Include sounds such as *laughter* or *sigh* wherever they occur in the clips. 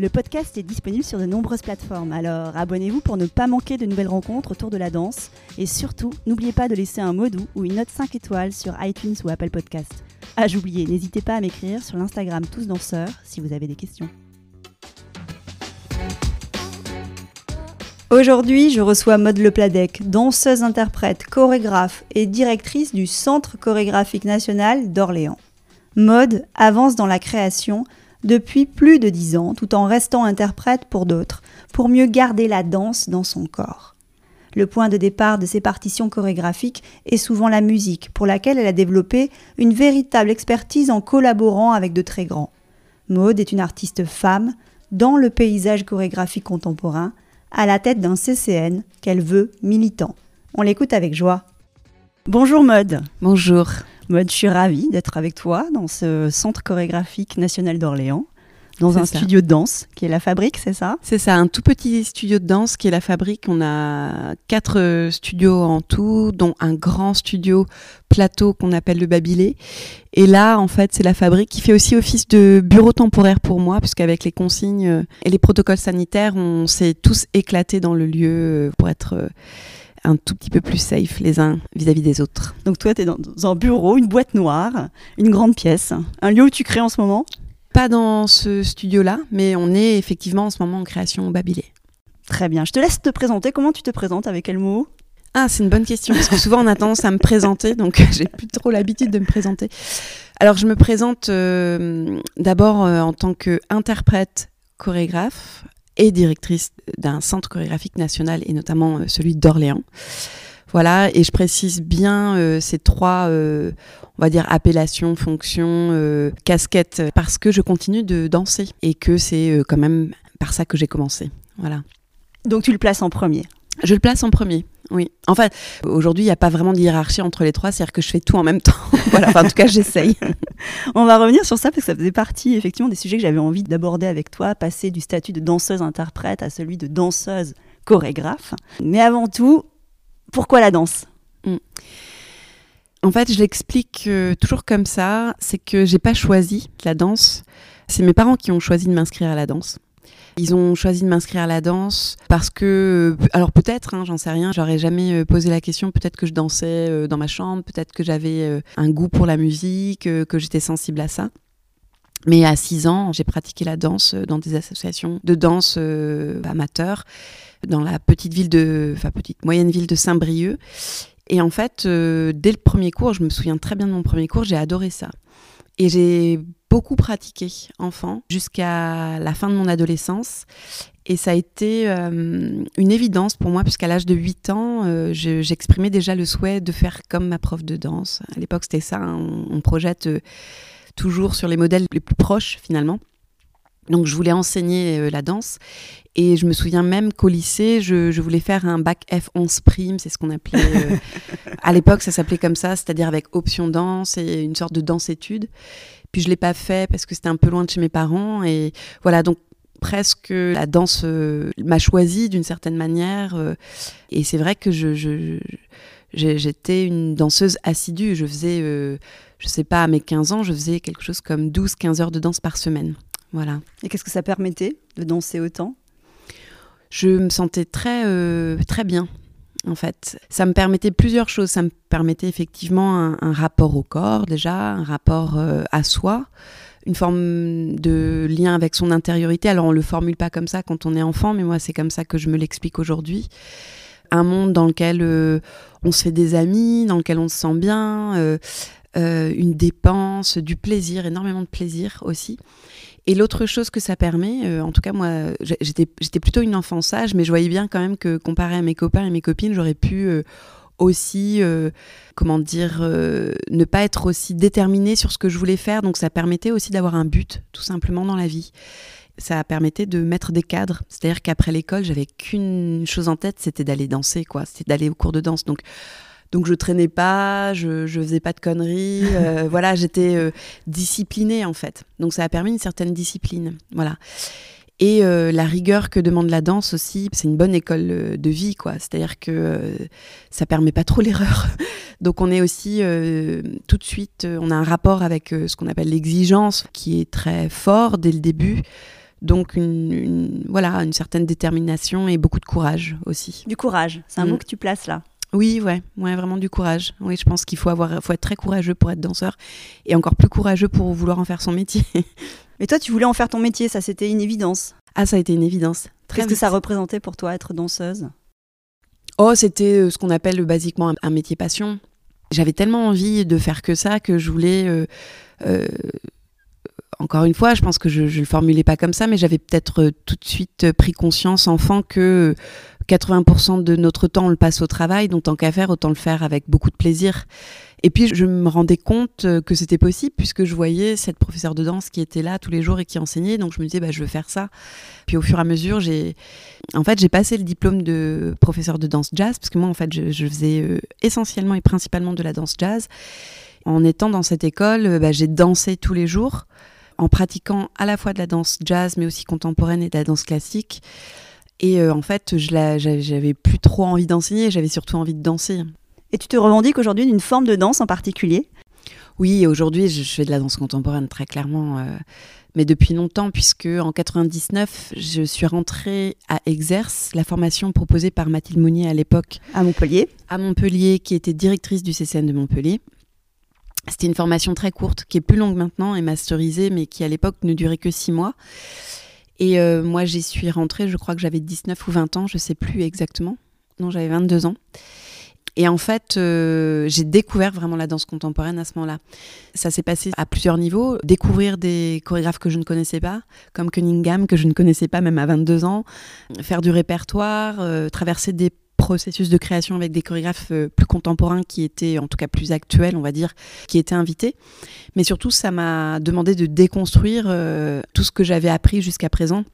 Le podcast est disponible sur de nombreuses plateformes, alors abonnez-vous pour ne pas manquer de nouvelles rencontres autour de la danse. Et surtout, n'oubliez pas de laisser un mot doux ou une note 5 étoiles sur iTunes ou Apple Podcast. Ah, j'oubliais, n'hésitez pas à m'écrire sur l'Instagram Tous Danseurs si vous avez des questions. Aujourd'hui, je reçois Maude Lepladec, danseuse, interprète, chorégraphe et directrice du Centre chorégraphique national d'Orléans. Maude avance dans la création depuis plus de dix ans, tout en restant interprète pour d'autres, pour mieux garder la danse dans son corps. Le point de départ de ses partitions chorégraphiques est souvent la musique, pour laquelle elle a développé une véritable expertise en collaborant avec de très grands. Maude est une artiste femme dans le paysage chorégraphique contemporain, à la tête d'un CCN qu'elle veut militant. On l'écoute avec joie. Bonjour Maude. Bonjour. Mode, je suis ravie d'être avec toi dans ce centre chorégraphique national d'Orléans, dans un studio de danse qui est la Fabrique, c'est ça? C'est ça, un tout petit studio de danse qui est la Fabrique. On a quatre euh, studios en tout, dont un grand studio plateau qu'on appelle le Babilé. Et là, en fait, c'est la Fabrique qui fait aussi office de bureau temporaire pour moi, puisqu'avec les consignes euh, et les protocoles sanitaires, on s'est tous éclatés dans le lieu euh, pour être un tout petit peu plus safe les uns vis-à-vis des autres. Donc toi, tu es dans un bureau, une boîte noire, une grande pièce, un lieu où tu crées en ce moment? Pas dans ce studio-là, mais on est effectivement en ce moment en création au Babilé. Très bien, je te laisse te présenter. Comment tu te présentes? Avec quel mot? Ah, c'est une bonne question, parce que souvent on a tendance à me présenter, donc *laughs* j'ai plus trop l'habitude de me présenter. Alors je me présente euh, d'abord euh, en tant qu'interprète chorégraphe, et directrice d'un centre chorégraphique national et notamment euh, celui d'Orléans. Voilà, et je précise bien euh, ces trois, euh, on va dire, appellations, fonctions, casquettes, parce que je continue de danser et que c'est quand même par ça que j'ai commencé. Voilà. Donc tu le places en premier? Je le place en premier. Oui. En fait, aujourd'hui, il n'y a pas vraiment de hiérarchie entre les trois, c'est-à-dire que je fais tout en même temps. *laughs* voilà, en tout cas, j'essaye. *laughs* On va revenir sur ça parce que ça faisait partie effectivement des sujets que j'avais envie d'aborder avec toi, passer du statut de danseuse-interprète à celui de danseuse-chorégraphe. Mais avant tout, pourquoi la danse? Hmm. En fait, je l'explique euh, toujours comme ça, c'est que j'ai pas choisi la danse. C'est mes parents qui ont choisi de m'inscrire à la danse. Ils ont choisi de m'inscrire à la danse parce que, euh, alors peut-être, hein, j'en sais rien, j'aurais jamais euh, posé la question, peut-être que je dansais euh, dans ma chambre, peut-être que j'avais un goût pour la musique, que j'étais sensible à ça. Mais à 6 ans, j'ai pratiqué la danse dans des associations de danse amateurs dans la petite ville de, enfin petite moyenne ville de Saint-Brieuc. Et en fait, dès le premier cours, je me souviens très bien de mon premier cours, j'ai adoré ça. Et j'ai beaucoup pratiqué enfant jusqu'à la fin de mon adolescence. Et ça a été euh, une évidence pour moi, puisqu'à l'âge de 8 ans, euh, j'exprimais déjà le souhait de faire comme ma prof de danse. À l'époque, c'était ça, hein, on, projette euh, toujours sur les modèles les plus proches finalement. Donc je voulais enseigner la danse et je me souviens même qu'au lycée, je, voulais faire un bac F11 prime, c'est ce qu'on appelait *laughs* à l'époque, ça s'appelait comme ça, c'est-à-dire avec option danse et une sorte de danse-étude. Puis je l'ai pas fait parce que c'était un peu loin de chez mes parents. Et voilà, donc presque la danse euh, m'a choisi d'une certaine manière. Euh, et c'est vrai que je, j'étais une danseuse assidue. Je faisais, euh, je sais pas, à mes 15 ans, je faisais quelque chose comme 12-15 heures de danse par semaine. Voilà. Et qu'est-ce que ça permettait de danser autant? Je me sentais très, très bien en fait. Ça me permettait plusieurs choses. Ça me permettait effectivement un, rapport au corps déjà, un rapport euh, à soi, une forme de lien avec son intériorité. Alors on le formule pas comme ça quand on est enfant, mais moi c'est comme ça que je me l'explique aujourd'hui. Un monde dans lequel euh, on se fait des amis, dans lequel on se sent bien, euh, une dépense, du plaisir, énormément de plaisir aussi. Et l'autre chose que ça permet, euh, en tout cas moi, j'étais plutôt une enfant sage, mais je voyais bien quand même que comparé à mes copains et mes copines, j'aurais pu euh, aussi, comment dire, ne pas être aussi déterminée sur ce que je voulais faire. Donc ça permettait aussi d'avoir un but, tout simplement, dans la vie ça permettait de mettre des cadres. C'est-à-dire qu'après l'école, j'avais qu'une chose en tête, c'était d'aller danser, quoi. C'était d'aller au cours de danse. Donc, donc je traînais pas, je, je faisais pas de conneries. *laughs* Euh, voilà, j'étais euh, disciplinée en fait. Donc ça a permis une certaine discipline. Voilà. Et euh, la rigueur que demande la danse aussi, c'est une bonne école de vie, quoi. C'est-à-dire que ça permet pas trop *laughs* l'erreur. Donc on est aussi tout de suite, on a un rapport avec ce qu'on appelle l'exigence, qui est très fort dès le début. Donc une, voilà, une certaine détermination et beaucoup de courage aussi. Du courage, c'est un mot mm. que tu places là. Oui, ouais, ouais, vraiment du courage. Oui, je pense qu'il faut avoir, faut être très courageux pour être danseur et encore plus courageux pour vouloir en faire son métier. *laughs* Mais toi, tu voulais en faire ton métier, ça c'était une évidence. Ah, ça a été une évidence. Qu'est-ce que ça représentait pour toi être danseuse? Oh, c'était euh, ce qu'on appelle euh, basiquement un, métier passion. J'avais tellement envie de faire que ça que je voulais euh, encore une fois, je pense que je ne le formulais pas comme ça, mais j'avais peut-être tout de suite pris conscience enfant que 80% de notre temps, on le passe au travail, donc tant qu'à faire, autant le faire avec beaucoup de plaisir. Et puis, je me rendais compte euh, que c'était possible puisque je voyais cette professeure de danse qui était là tous les jours et qui enseignait. Donc, je me disais, bah, je veux faire ça. Puis, au fur et à mesure, j'ai, en fait, j'ai passé le diplôme de professeur de danse jazz parce que moi, en fait, je, faisais essentiellement et principalement de la danse jazz. En étant dans cette école, bah, j'ai dansé tous les jours en pratiquant à la fois de la danse jazz, mais aussi contemporaine et de la danse classique. Et euh, en fait, je j'avais plus trop envie d'enseigner, j'avais surtout envie de danser. Et tu te revendiques aujourd'hui d'une forme de danse en particulier? Oui, aujourd'hui, je, fais de la danse contemporaine très clairement, euh, mais depuis longtemps, puisque en 99, je suis rentrée à Exerce, la formation proposée par Mathilde Monnier à l'époque. À Montpellier À Montpellier, qui était directrice du CCN de Montpellier. C'était une formation très courte, qui est plus longue maintenant et masterisée, mais qui à l'époque ne durait que six mois. Et euh, moi, j'y suis rentrée, je crois que j'avais 19 ou 20 ans, je sais plus exactement. Non, j'avais 22 ans. Et en fait, euh, j'ai découvert vraiment la danse contemporaine à ce moment-là. Ça s'est passé à plusieurs niveaux. Découvrir des chorégraphes que je ne connaissais pas, comme Cunningham, que je ne connaissais pas même à 22 ans. Faire du répertoire, euh, traverser des processus de création avec des chorégraphes euh, plus contemporains qui étaient, en tout cas plus actuels, on va dire, qui étaient invités. Mais surtout, ça m'a demandé de déconstruire euh, tout ce que j'avais appris jusqu'à présent,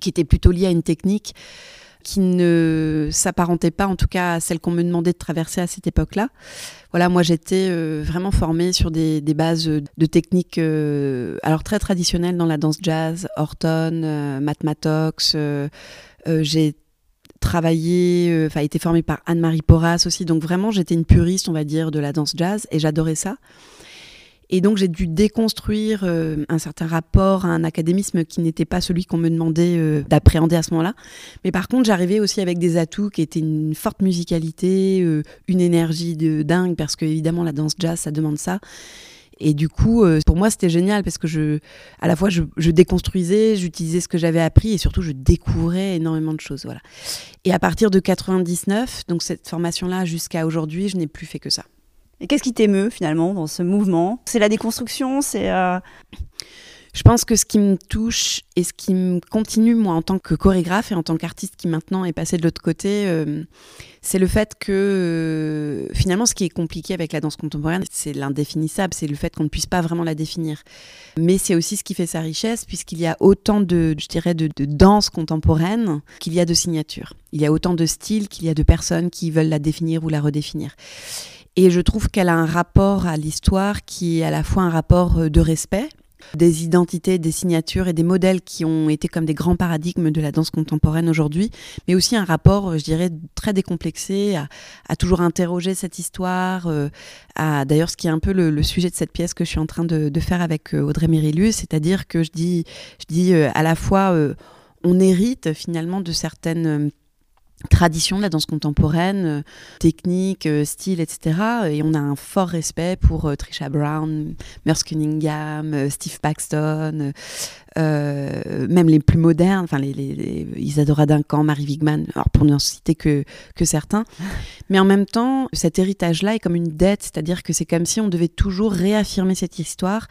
qui était plutôt lié à une technique qui ne s'apparentait pas, en tout cas, à celle qu'on me demandait de traverser à cette époque-là. Voilà, moi j'étais euh, vraiment formée sur des, bases de techniques, alors très traditionnelles dans la danse jazz, Horton, Matmatox. j'ai travaillé, euh, enfin, été formée par Anne-Marie Porras aussi. Donc vraiment, j'étais une puriste, on va dire, de la danse jazz et j'adorais ça. Et donc j'ai dû déconstruire euh, un certain rapport à un académisme qui n'était pas celui qu'on me demandait euh, d'appréhender à ce moment-là. Mais par contre, j'arrivais aussi avec des atouts qui étaient une forte musicalité, une énergie de dingue, parce que évidemment la danse jazz, ça demande ça. Et du coup, euh, pour moi, c'était génial parce que je, à la fois, je, déconstruisais, j'utilisais ce que j'avais appris et surtout, je découvrais énormément de choses. Voilà. Et à partir de 99, donc cette formation-là jusqu'à aujourd'hui, je n'ai plus fait que ça. Et qu'est-ce qui t'émeut finalement dans ce mouvement? C'est la déconstruction C'est euh, je pense que ce qui me touche et ce qui me continue, moi, en tant que chorégraphe et en tant qu'artiste qui maintenant est passé de l'autre côté, euh, c'est le fait que euh, finalement, ce qui est compliqué avec la danse contemporaine, c'est l'indéfinissable, c'est le fait qu'on ne puisse pas vraiment la définir. Mais c'est aussi ce qui fait sa richesse, puisqu'il y a autant de, je dirais, de, de danse contemporaine qu'il y a de signatures. Il y a autant de styles qu'il y a de personnes qui veulent la définir ou la redéfinir. Et je trouve qu'elle a un rapport à l'histoire qui est à la fois un rapport euh, de respect, des identités, des signatures et des modèles qui ont été comme des grands paradigmes de la danse contemporaine aujourd'hui, mais aussi un rapport, je dirais, très décomplexé, à, toujours interroger cette histoire, euh, à d'ailleurs ce qui est un peu le, sujet de cette pièce que je suis en train de, faire avec euh, Audrey Mérillus, c'est-à-dire que je dis, je dis euh, à la fois on hérite finalement de certaines tradition de la danse contemporaine, euh, technique, euh, style, etc. Et on a un fort respect pour euh, Trisha Brown, Merce Cunningham, Steve Paxton, même les plus modernes, enfin les, les, Isadora Duncan, Marie Wigman, alors pour n'en citer que, que certains. Mais en même temps, cet héritage-là est comme une dette, c'est-à-dire que c'est comme si on devait toujours réaffirmer cette histoire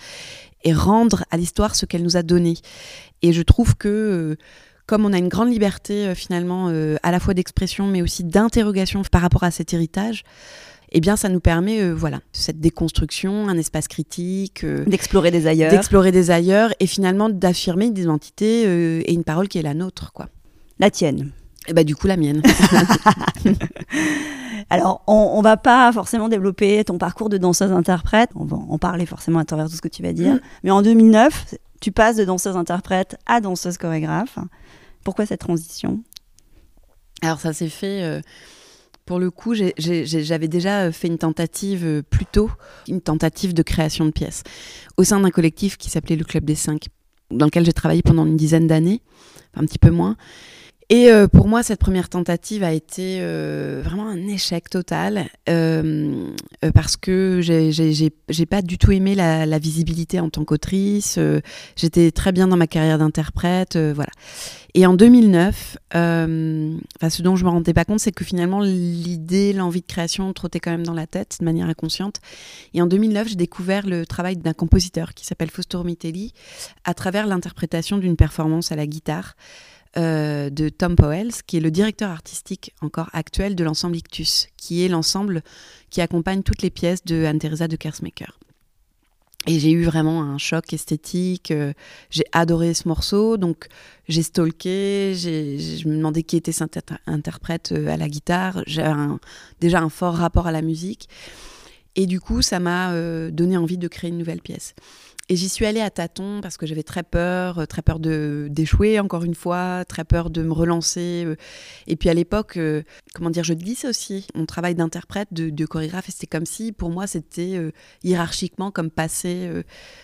et rendre à l'histoire ce qu'elle nous a donné. Et je trouve que comme on a une grande liberté euh, finalement euh, à la fois d'expression mais aussi d'interrogation par rapport à cet héritage, eh bien ça nous permet euh, voilà cette déconstruction, un espace critique, d'explorer des ailleurs, d'explorer des ailleurs et finalement d'affirmer une identité et une parole qui est la nôtre quoi. La tienne. Et bah du coup la mienne. *laughs* Alors, on, ne va pas forcément développer ton parcours de danseuse-interprète. On va en parler forcément à travers tout ce que tu vas dire. Mm. Mais en 2009, tu passes de danseuse-interprète à danseuse-chorégraphe. Pourquoi cette transition? Alors, ça s'est fait. Euh, pour le coup, j'avais déjà fait une tentative euh, plus tôt, une tentative de création de pièces, au sein d'un collectif qui s'appelait le Club des Cinq, dans lequel j'ai travaillé pendant une dizaine d'années, un petit peu moins. Et euh, pour moi, cette première tentative a été euh, vraiment un échec total euh, parce que j'ai pas du tout aimé la, visibilité en tant qu'autrice. J'étais très bien dans ma carrière d'interprète, voilà. Et en 2009, ce dont je me rendais pas compte, c'est que finalement l'idée, l'envie de création trottait quand même dans la tête de manière inconsciente. Et en 2009, j'ai découvert le travail d'un compositeur qui s'appelle Fausto Romitelli à travers l'interprétation d'une performance à la guitare. Euh, de Tom Powell, qui est le directeur artistique encore actuel de l'ensemble Ictus, qui est l'ensemble qui accompagne toutes les pièces de Anne-Theresa de Kersmaker. Et j'ai eu vraiment un choc esthétique. Euh, j'ai adoré ce morceau, donc j'ai stalké. Je me demandais qui était cet interprète euh, à la guitare. J'ai déjà un fort rapport à la musique. Et du coup, ça m'a donné envie de créer une nouvelle pièce. Et j'y suis allée à tâtons parce que j'avais très peur, euh, très peur de d'échouer encore une fois, très peur de me relancer. Euh. Et puis à l'époque, euh, comment dire, je dissociais mon travail d'interprète, de, chorégraphe. Et c'était comme si, pour moi, c'était hiérarchiquement comme passer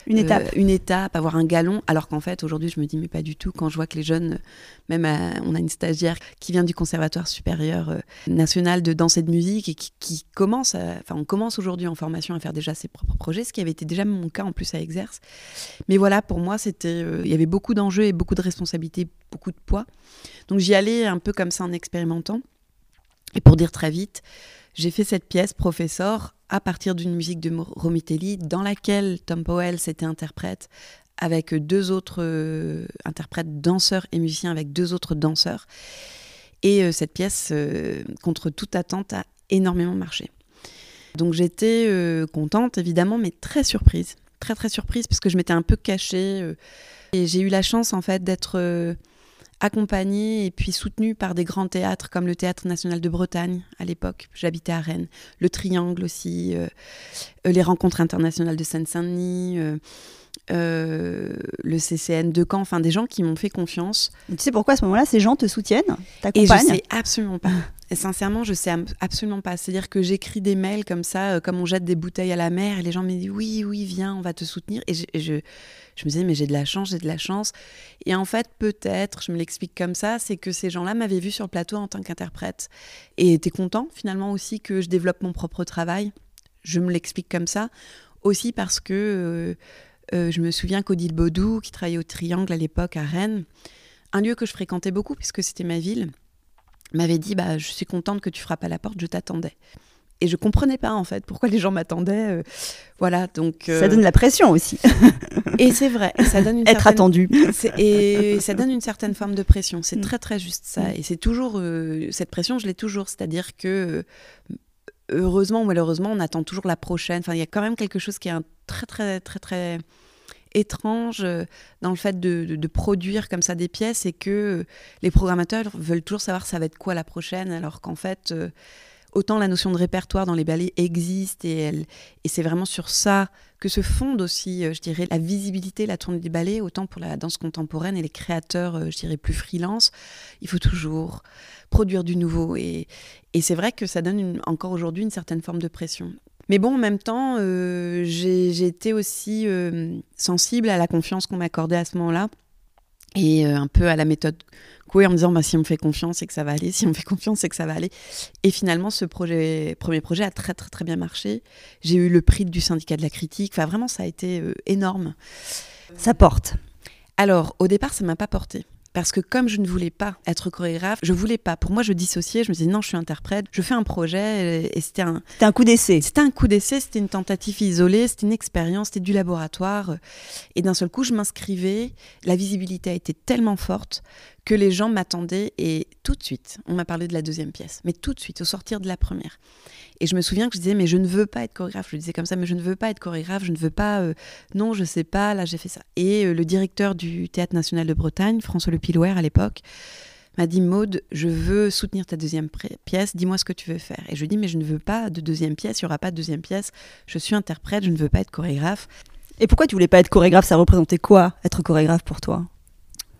une étape, une étape, avoir un galon. Alors qu'en fait, aujourd'hui, je me dis mais pas du tout. Quand je vois que les jeunes, même on a une stagiaire qui vient du conservatoire supérieur national de danse et de musique et qui, qui commence, enfin, on commence aujourd'hui en formation à faire déjà ses propres projets, ce qui avait été déjà mon cas en plus à Mais voilà, pour moi, c'était, euh, il y avait beaucoup d'enjeux et beaucoup de responsabilités, beaucoup de poids. Donc j'y allais un peu comme ça en expérimentant. Et pour dire très vite, j'ai fait cette pièce, Professeur, à partir d'une musique de Romitelli, dans laquelle Tom Powell s'était interprète avec deux autres euh, interprètes, danseurs et musiciens, avec deux autres danseurs. Et euh, cette pièce, contre toute attente, a énormément marché. Donc j'étais contente, évidemment, mais très surprise très très surprise parce que je m'étais un peu cachée. Euh, et j'ai eu la chance en fait d'être euh, accompagnée et puis soutenue par des grands théâtres comme le Théâtre national de Bretagne à l'époque. J'habitais à Rennes. Le Triangle aussi. Euh, les rencontres internationales de Seine-Saint-Denis. Le CCN de Caen, enfin des gens qui m'ont fait confiance. tu sais pourquoi à ce moment-là, ces gens te soutiennent, Et je sais absolument pas. Et sincèrement, je sais absolument pas. C'est-à-dire que j'écris des mails comme ça, euh, comme on jette des bouteilles à la mer, et les gens me disent oui, oui, viens, on va te soutenir. Et je, je, me disais, mais j'ai de la chance, j'ai de la chance. Et en fait, peut-être, je me l'explique comme ça, c'est que ces gens-là m'avaient vu sur le plateau en tant qu'interprète et étaient contents finalement aussi que je développe mon propre travail. Je me l'explique comme ça. Aussi parce que euh, euh, je me souviens qu'Odile Baudou, qui travaillait au Triangle à l'époque à Rennes, un lieu que je fréquentais beaucoup puisque c'était ma ville, m'avait dit bah je suis contente que tu frappes à la porte, je t'attendais. Et je comprenais pas en fait pourquoi les gens m'attendaient. Euh, voilà donc. Euh, ça donne la pression aussi. *laughs* et c'est vrai, ça donne une être attendu. Et ça donne une certaine forme de pression. C'est mm. très très juste ça. Mm. Et c'est toujours cette pression, je l'ai toujours. C'est-à-dire que heureusement ou malheureusement, on attend toujours la prochaine. Enfin, il y a quand même quelque chose qui est un très très très très étrange euh, dans le fait de, produire comme ça des pièces et que les programmateurs veulent toujours savoir ça va être quoi la prochaine, alors qu'en fait, euh, autant la notion de répertoire dans les ballets existe et, et c'est vraiment sur ça que se fonde aussi, euh, je dirais, la visibilité, la tournée des ballets, autant pour la danse contemporaine et les créateurs, je dirais, plus freelance. Il faut toujours produire du nouveau et, et c'est vrai que ça donne encore aujourd'hui une certaine forme de pression. Mais bon, en même temps, euh, j'ai été aussi euh, sensible à la confiance qu'on m'accordait à ce moment-là et euh, un peu à la méthode Coué en me disant bah, si on me fait confiance, c'est que ça va aller, si on me fait confiance, c'est que ça va aller. Et finalement, ce premier projet a très très très bien marché. J'ai eu le prix du syndicat de la critique. Enfin, vraiment, ça a été énorme. Ça porte. Alors, au départ, ça m'a pas porté. Parce que comme je ne voulais pas être chorégraphe, je voulais pas. Pour moi, je dissociais. Je me disais non, je suis interprète. Je fais un projet et c'était un. C'était un coup d'essai. C'était un coup d'essai. C'était une tentative isolée. C'était une expérience. C'était du laboratoire. Et d'un seul coup, je m'inscrivais. La visibilité a été tellement forte que les gens m'attendaient et tout de suite, on m'a parlé de la deuxième pièce, mais tout de suite, au sortir de la première. Et je me souviens que je disais, mais je ne veux pas être chorégraphe. Je le disais comme ça, mais je ne veux pas être chorégraphe, je ne veux pas, euh, non, je sais pas, là j'ai fait ça. Et euh, le directeur du Théâtre National de Bretagne, François Le Pilouer à l'époque, m'a dit Maude, je veux soutenir ta deuxième pièce, dis-moi ce que tu veux faire. Et je lui dis mais je ne veux pas de deuxième pièce, il n'y aura pas de deuxième pièce, je suis interprète, je ne veux pas être chorégraphe. Et pourquoi tu voulais pas être chorégraphe? Ça représentait quoi être chorégraphe pour toi?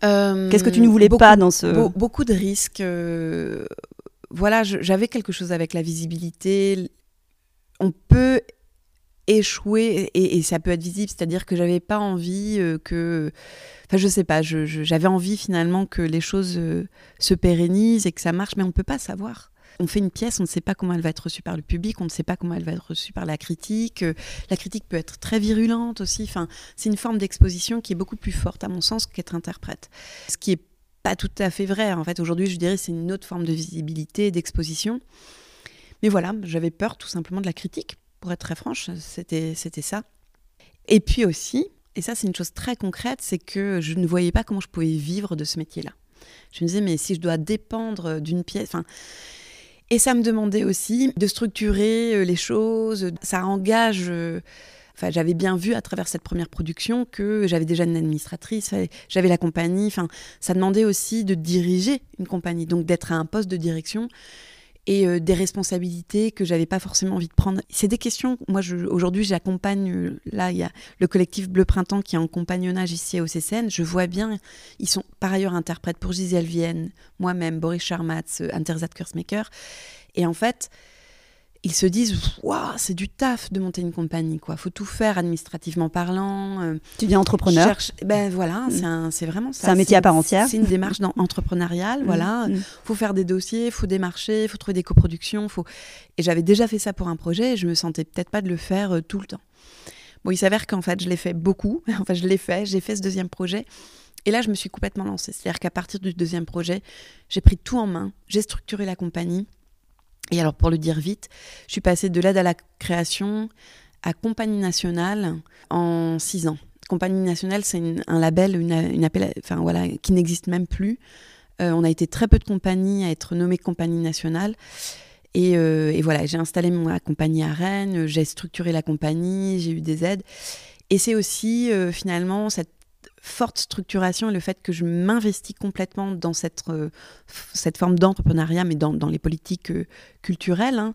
Euh, Qu'est-ce que tu ne voulais pas dans ce beaucoup de risques. Euh, voilà, j'avais quelque chose avec la visibilité. On peut échouer et, ça peut être visible, c'est-à-dire que j'avais pas envie euh, que, enfin je sais pas, j'avais envie finalement que les choses se pérennisent et que ça marche, mais on peut pas savoir on fait une pièce, on ne sait pas comment elle va être reçue par le public, on ne sait pas comment elle va être reçue par la critique. Euh, la critique peut être très virulente aussi. Enfin, c'est une forme d'exposition qui est beaucoup plus forte, à mon sens, qu'être interprète. Ce qui est pas tout à fait vrai. En fait, aujourd'hui, je dirais c'est une autre forme de visibilité, d'exposition. Mais voilà, j'avais peur tout simplement de la critique, pour être très franche. C'était ça. Et puis aussi, et ça c'est une chose très concrète, c'est que je ne voyais pas comment je pouvais vivre de ce métier-là. Je me disais, mais si je dois dépendre d'une pièce, et ça me demandait aussi de structurer euh, les choses. Ça engage. Euh, enfin, j'avais bien vu à travers cette première production que j'avais déjà une administratrice, j'avais la compagnie. Enfin, ça demandait aussi de diriger une compagnie, donc d'être à un poste de direction et euh, des responsabilités que j'avais pas forcément envie de prendre. C'est des questions. Moi, aujourd'hui, j'accompagne. Euh, là, il y a le collectif Bleu Printemps qui est en compagnonnage ici au CCN. Je vois bien. Ils sont par ailleurs interprètes pour Gisèle Vienne, moi-même, Boris Charmatz, euh, Interzat Kursmaker. Et en fait, ils se disent waouh c'est du taf de monter une compagnie quoi. Faut tout faire administrativement parlant euh, tu dis entrepreneur. ben voilà mm. c'est vraiment ça. C'est un métier à part entière. C'est une démarche dans, entrepreneuriale mm. voilà. Mm. faut faire des dossiers faut démarcher faut trouver des coproductions faut et j'avais déjà fait ça pour un projet et je me sentais peut-être pas de le faire euh, tout le temps. Bon il s'avère qu'en fait je l'ai fait beaucoup. *laughs* Enfin je l'ai fait j'ai fait ce deuxième projet et là je me suis complètement lancée. C'est à dire qu'à partir du deuxième projet j'ai pris tout en main j'ai structuré la compagnie et alors, pour le dire vite, je suis passée de l'aide à la création à Compagnie Nationale en six ans. Compagnie Nationale, c'est un label, une, une appel, enfin, voilà, qui n'existe même plus. Euh, on a été très peu de compagnies à être nommées Compagnie Nationale. Et, euh, et voilà, j'ai installé ma compagnie à Rennes, j'ai structuré la compagnie, j'ai eu des aides. Et c'est aussi euh, finalement cette forte structuration et le fait que je m'investis complètement dans cette, euh, cette forme d'entrepreneuriat, mais dans, dans, les politiques euh, culturelles, hein,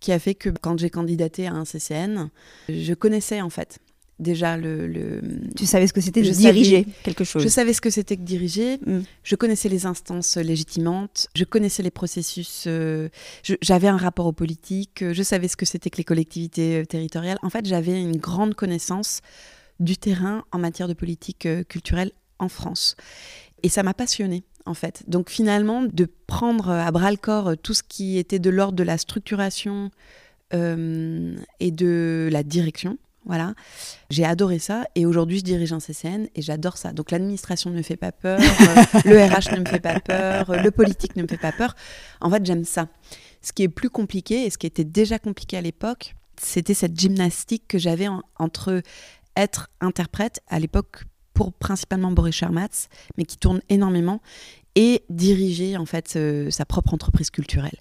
qui a fait que quand j'ai candidaté à un CCN, je connaissais en fait déjà le... Tu savais ce que c'était de diriger quelque chose. Je savais ce que c'était que diriger. Mm. Je connaissais les instances légitimantes. Je connaissais les processus. Euh, j'avais un rapport aux politiques. Je savais ce que c'était que les collectivités territoriales. En fait, j'avais une grande connaissance du terrain en matière de politique euh, culturelle en France. Et ça m'a passionnée, en fait. Donc finalement, de prendre à bras le corps euh, tout ce qui était de l'ordre de la structuration euh, et de la direction, voilà. J'ai adoré ça et aujourd'hui je dirige un CCN et j'adore ça. Donc l'administration ne me fait pas peur, le RH ne me fait pas peur, le politique ne me fait pas peur. En fait, j'aime ça. Ce qui est plus compliqué et ce qui était déjà compliqué à l'époque, c'était cette gymnastique que j'avais entre être interprète à l'époque pour principalement Boris Charmatz, mais qui tourne énormément et diriger en fait euh, sa propre entreprise culturelle.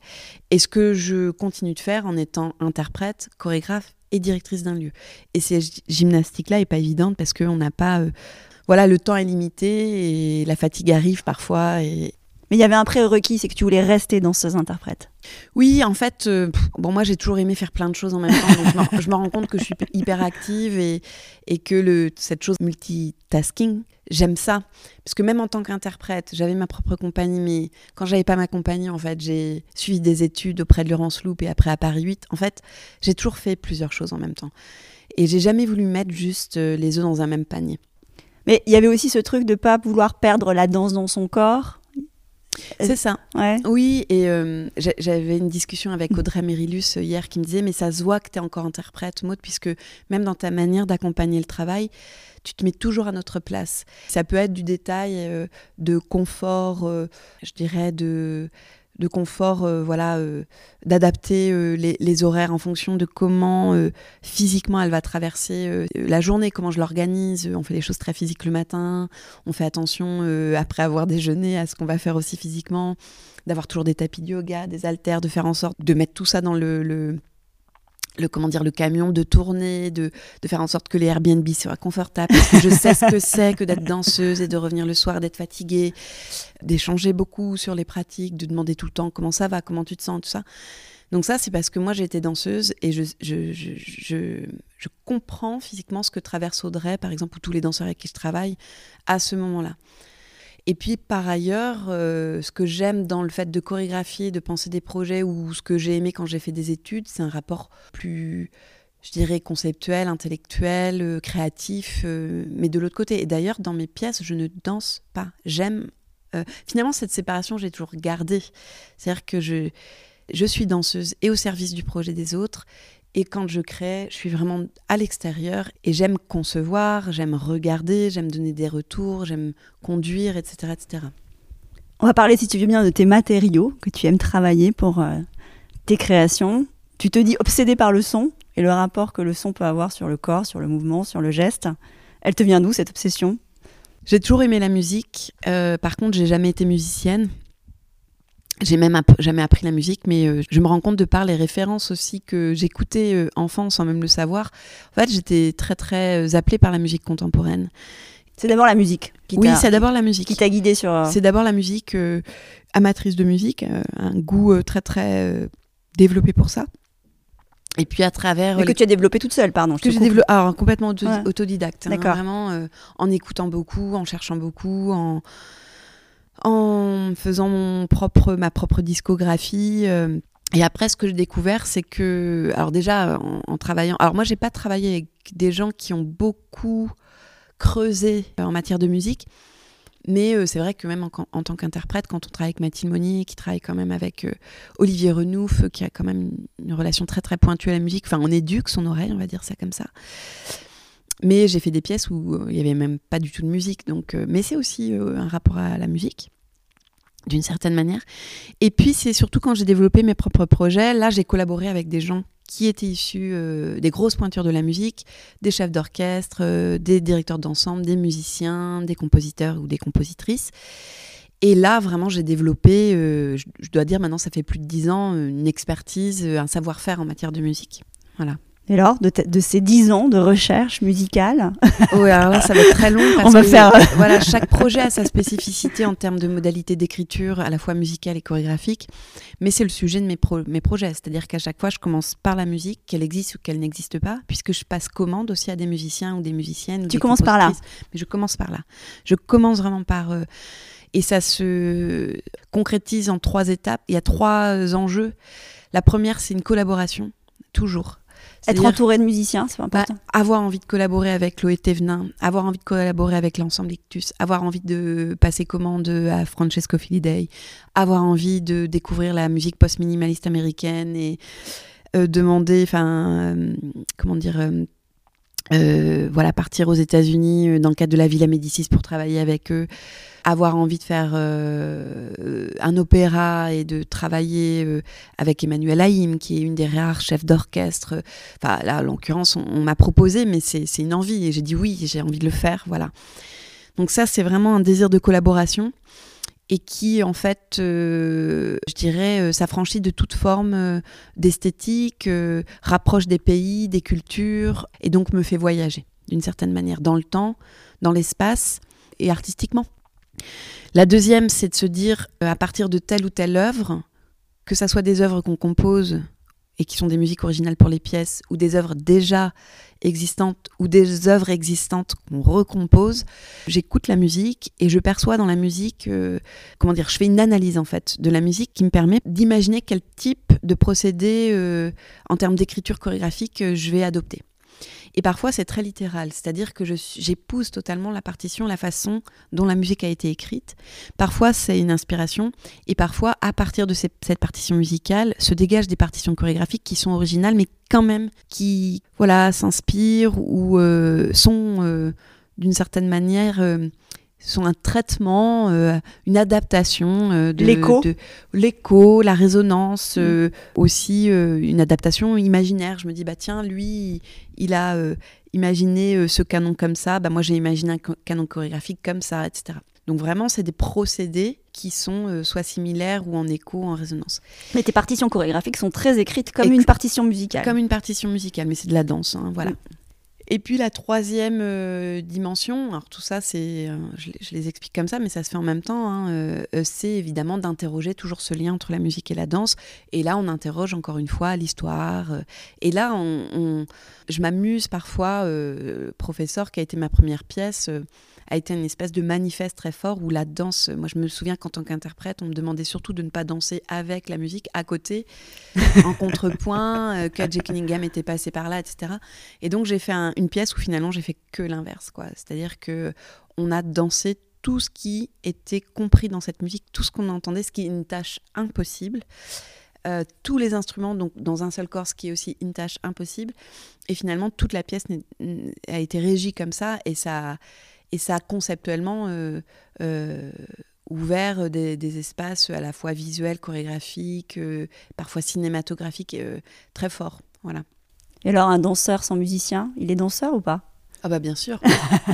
Et ce que je continue de faire en étant interprète, chorégraphe et directrice d'un lieu. Et cette gymnastique-là est pas évidente parce qu'on n'a pas, euh, voilà, le temps est limité et la fatigue arrive parfois et, mais il y avait un prérequis, c'est que tu voulais rester danseuse interprète. Oui, en fait, euh, bon, moi j'ai toujours aimé faire plein de choses en même temps. je, me, rends compte que je suis hyper active et, et que le, cette chose multitasking, j'aime ça. Parce que même en tant qu'interprète, j'avais ma propre compagnie, mais quand j'avais pas ma compagnie, en fait, j'ai suivi des études auprès de Laurence Loup et après à Paris 8. En fait, j'ai toujours fait plusieurs choses en même temps. Et j'ai jamais voulu mettre juste euh, les œufs dans un même panier. Mais il y avait aussi ce truc de pas vouloir perdre la danse dans son corps c'est ça. Oui, et euh, j'avais une discussion avec mm. Audrey Mérilus euh, hier qui me disait, mais ça se voit que tu es encore interprète, Maud, puisque même dans ta manière d'accompagner le travail, tu te mets toujours à notre place. Ça peut être du détail euh, de confort, je dirais, de de confort, euh, voilà, euh, d'adapter euh, les, horaires en fonction de comment physiquement elle va traverser la journée, comment je l'organise. On fait des choses très physiques le matin, on fait attention après avoir déjeuné à ce qu'on va faire aussi physiquement, d'avoir toujours des tapis de yoga, des haltères, de faire en sorte de mettre tout ça dans le le comment dire le camion de tourner de, de faire en sorte que les Airbnb soient confortables je sais ce que c'est que d'être danseuse et de revenir le soir d'être fatiguée d'échanger beaucoup sur les pratiques de demander tout le temps comment ça va comment tu te sens tout ça. Donc ça c'est parce que moi été danseuse et je, je, je, je, je comprends physiquement ce que traverse Audrey par exemple ou tous les danseurs avec qui je travaille à ce moment là et puis par ailleurs, euh, ce que j'aime dans le fait de chorégraphier, de penser des projets, ou ce que j'ai aimé quand j'ai fait des études, c'est un rapport plus, je dirais, conceptuel, intellectuel, euh, créatif, euh, mais de l'autre côté. Et d'ailleurs, dans mes pièces, je ne danse pas. J'aime. finalement, cette séparation, j'ai toujours gardé. C'est-à-dire que je, je suis danseuse et au service du projet des autres. Et quand je crée, je suis vraiment à l'extérieur et j'aime concevoir, j'aime regarder, j'aime donner des retours, j'aime conduire, etc., etc. On va parler, si tu veux bien, de tes matériaux que tu aimes travailler pour euh, tes créations. Tu te dis obsédée par le son et le rapport que le son peut avoir sur le corps, sur le mouvement, sur le geste. Elle te vient d'où cette obsession? J'ai toujours aimé la musique. Euh, par contre, j'ai jamais été musicienne. J'ai même app- jamais appris la musique, mais euh, je me rends compte de par les références aussi que j'écoutais euh, enfant sans même le savoir. En fait, j'étais très très euh, appelée par la musique contemporaine. C'est d'abord la musique qui Oui, c'est d'abord la musique. qui t'a guidée sur. C'est d'abord la musique, euh, amatrice de musique, un goût très très développé pour ça. Et puis à travers mais que tu as développé toute seule, pardon. je que j'ai développé alors, complètement auto- Ouais. autodidacte hein, D'accord. vraiment euh, en écoutant beaucoup en cherchant beaucoup en en faisant mon propre ma propre discographie euh. et après ce que j'ai découvert c'est que alors déjà en, travaillant alors moi j'ai pas travaillé avec des gens qui ont beaucoup creusé euh, en matière de musique mais euh, c'est vrai que même en, tant qu'interprète, quand on travaille avec Mathilde Monnier, qui travaille quand même avec Olivier Renouf, qui a quand même une, une relation très très pointue à la musique, enfin on éduque son oreille, on va dire ça comme ça. Mais j'ai fait des pièces où euh, il y avait même pas du tout de musique, donc euh, mais c'est aussi euh, un rapport à la musique d'une certaine manière. Et puis c'est surtout quand j'ai développé mes propres projets, là j'ai collaboré avec des gens qui étaient issus des grosses pointures de la musique, des chefs d'orchestre, des directeurs d'ensemble, des musiciens, des compositeurs ou des compositrices. Et là, vraiment, j'ai développé, je, je dois dire maintenant, ça fait plus de dix ans, une expertise, un savoir-faire en matière de musique. Voilà. Et alors, de, ces dix ans de recherche musicale, Oui, alors là, ça va être très long. *laughs* Parce On va que, faire- Voilà, chaque projet a sa spécificité en termes de modalité d'écriture, à la fois musicale et chorégraphique. Mais c'est le sujet de mes, pro- mes projets. C'est-à-dire qu'à chaque fois, je commence par la musique, qu'elle existe ou qu'elle n'existe pas, puisque je passe commande aussi à des musiciens ou des musiciennes. Ou Tu des commences par là. Mais je commence par là. Je commence vraiment par. euh, et ça se concrétise en trois étapes. Il y a trois enjeux. La première, c'est une collaboration, toujours. Être entourée de musiciens, c'est bah, important. avoir envie de collaborer avec Loé Thévenin, avoir envie de collaborer avec l'ensemble Ictus, avoir envie de passer commande à Francesco Filiday, avoir envie de découvrir la musique post-minimaliste américaine et euh, demander, enfin, euh, comment dire, euh, euh, voilà, partir aux États-Unis euh, dans le cadre de la Villa Médicis pour travailler avec eux, avoir envie de faire euh, un opéra et de travailler euh, avec Emmanuel Haïm, qui est une des rares chefs d'orchestre. Enfin, là, en l'occurrence, on, m'a proposé, mais c'est une envie et j'ai dit oui, j'ai envie de le faire, voilà. Donc ça, c'est vraiment un désir de collaboration et qui, en fait, euh, je dirais, euh, s'affranchit de toute forme euh, d'esthétique, euh, rapproche des pays, des cultures, et donc me fait voyager, d'une certaine manière, dans le temps, dans l'espace et artistiquement. La deuxième, c'est de se dire, euh, à partir de telle ou telle œuvre, que ça soit des œuvres qu'on compose et qui sont des musiques originales pour les pièces, ou des œuvres déjà existantes, ou des œuvres existantes qu'on recompose, j'écoute la musique et je perçois dans la musique, euh, comment dire, je fais une analyse en fait de la musique qui me permet d'imaginer quel type de procédé euh, en termes d'écriture chorégraphique je vais adopter. Et parfois c'est très littéral, c'est-à-dire que j'épouse totalement la partition, la façon dont la musique a été écrite. Parfois c'est une inspiration et parfois à partir de cette partition musicale se dégagent des partitions chorégraphiques qui sont originales mais quand même qui voilà s'inspirent ou euh, sont euh, d'une certaine manière euh, sont un traitement, euh, une adaptation euh, de L'écho. de- l'écho, la résonance, Mm. euh, aussi une adaptation imaginaire. Je me dis bah tiens lui il a imaginé ce canon comme ça, bah moi j'ai imaginé un canon chorégraphique comme ça, etc. Donc vraiment c'est des procédés qui sont soit similaires ou en écho, en résonance. Mais tes partitions chorégraphiques sont très écrites comme une partition musicale. Comme une partition musicale, mais c'est de la danse, hein, voilà. Mm. Et puis la troisième euh, dimension, alors tout ça, c'est, euh, je, les- je les explique comme ça, mais ça se fait en même temps. hein, euh, c'est évidemment d'interroger toujours ce lien entre la musique et la danse. Et là, on interroge encore une fois l'histoire. et là, on, on- je m'amuse parfois. professeur, qui a été ma première pièce, a été une espèce de manifeste très fort où la danse. Moi, je me souviens qu'en tant qu'interprète, on me demandait surtout de ne pas danser avec la musique à côté, en *laughs* contrepoint, que Jake Cunningham était passé par là, etc. Et donc j'ai fait un- une pièce où finalement j'ai fait que l'inverse, quoi. C'est-à-dire que on a dansé tout ce qui était compris dans cette musique, tout ce qu'on entendait, ce qui est une tâche impossible. Euh, tous les instruments donc dans un seul corps, ce qui est aussi une tâche impossible. Et finalement, toute la pièce a été régie comme ça, et ça, et ça a conceptuellement euh, euh, ouvert des, des espaces à la fois visuels, chorégraphiques, parfois cinématographiques, très forts. Voilà. Et alors, un danseur sans musicien, il est danseur ou pas? Ah bah bien sûr,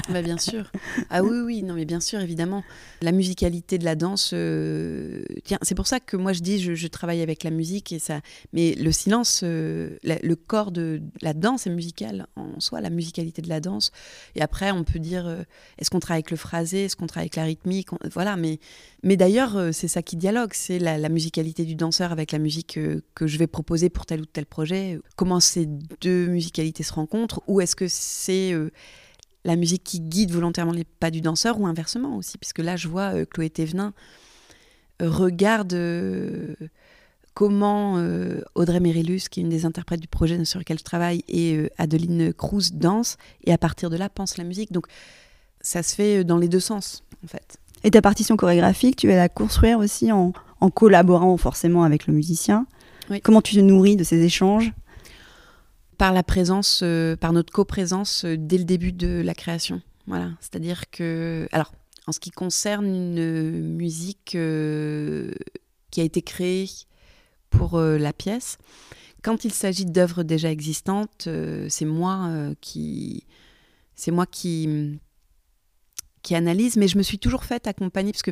bah bien sûr. Ah oui oui non mais bien sûr évidemment la musicalité de la danse. euh, Tiens c'est pour ça que moi je dis je, travaille avec la musique et ça. Mais le silence, euh, le corps de la danse est musical en soi, la musicalité de la danse. Et après on peut dire euh, est-ce qu'on travaille avec le phrasé, est-ce qu'on travaille avec la rythmique, voilà. Mais mais d'ailleurs c'est ça qui dialogue, c'est la, la musicalité du danseur avec la musique que je vais proposer pour tel ou tel projet. Comment ces deux musicalités se rencontrent ou est-ce que c'est la musique qui guide volontairement les pas du danseur ou inversement aussi, puisque là je vois euh, Chloé Thévenin euh, regarde euh, comment euh, Audrey Mérillus, qui est une des interprètes du projet sur lequel je travaille, et Adeline Cruz dansent, et à partir de là pense la musique. Donc ça se fait dans les deux sens, en fait. Et ta partition chorégraphique, tu vas la construire aussi en, en collaborant forcément avec le musicien. Oui. Comment tu te nourris de ces échanges? Par la présence, euh, par notre coprésence euh, dès le début de la création. Voilà, c'est-à-dire que, alors, en ce qui concerne une musique euh, qui a été créée pour la pièce, quand il s'agit d'œuvres déjà existantes, c'est moi qui, c'est moi qui qui analyse, mais je me suis toujours faite accompagner parce que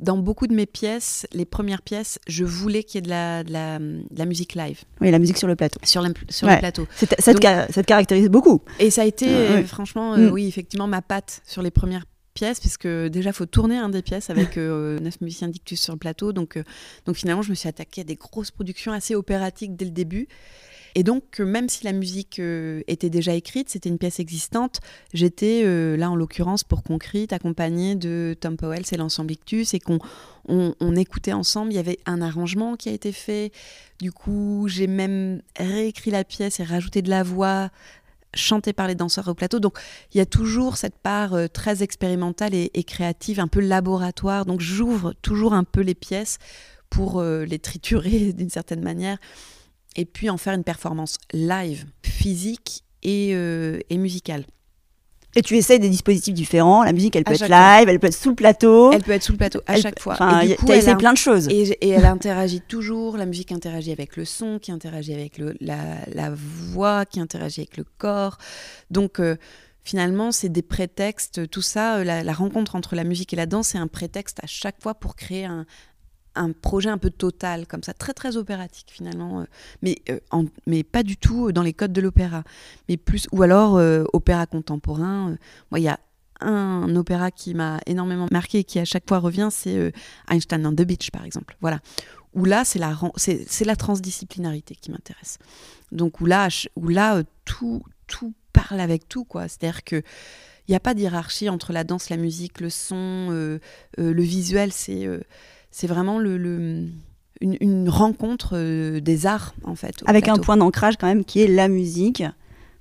dans beaucoup de mes pièces, les premières pièces, je voulais qu'il y ait de la, de la, de la musique live Oui, la musique sur le plateau. sur, l'impl- sur Ouais. le plateau. Ça, te Donc- ca- ça te caractérise beaucoup. Et ça a été, euh, franchement, euh, Mm. oui, effectivement, ma patte sur les premières pièces, puisque déjà, il faut tourner un des pièces avec *laughs* euh, neuf musiciens dictus sur le plateau. Donc, euh, donc finalement, je me suis attaquée à des grosses productions assez opératiques dès le début. Et donc, euh, même si la musique euh, était déjà écrite, c'était une pièce existante, j'étais euh, là, en l'occurrence, pour Concrete, accompagnée de Tom Powell, c'est l'ensemble Ictus, et qu'on on, on écoutait ensemble. Il y avait un arrangement qui a été fait. Du coup, j'ai même réécrit la pièce et rajouté de la voix chantée par les danseurs au plateau. Donc, il y a toujours cette part très expérimentale et, et créative, un peu laboratoire. Donc, j'ouvre toujours un peu les pièces pour les triturer *laughs* d'une certaine manière et puis en faire une performance live, physique et, euh, et musicale. Et tu essayes des dispositifs différents. La musique, elle peut être live, elle peut être sous le plateau. Elle peut être sous le plateau à Elle chaque fois. Enfin, t'as elle essayé a- plein de choses. Et, elle *laughs* interagit toujours, la musique interagit avec le son, qui interagit avec le, la, la voix, qui interagit avec le corps. Donc euh, finalement, c'est des prétextes, tout ça, euh, la, la rencontre entre la musique et la danse, c'est un prétexte à chaque fois pour créer un, un projet un peu total, comme ça, très très opératique finalement, euh, mais, euh, mais pas du tout dans les codes de l'opéra, mais plus, ou alors euh, opéra contemporain. euh. moi, il y a un opéra qui m'a énormément marqué et qui à chaque fois revient, c'est euh, Einstein on the Beach, par exemple. Voilà. Où là, c'est la, c'est, la transdisciplinarité qui m'intéresse. Donc, où là, où là euh, tout, tout parle avec tout, quoi. C'est-à-dire que il n'y a pas de hiérarchie entre la danse, la musique, le son, euh, euh, le visuel. C'est, euh, c'est vraiment le, le- une, une rencontre euh, des arts, en fait. Avec un point d'ancrage quand même qui est la musique.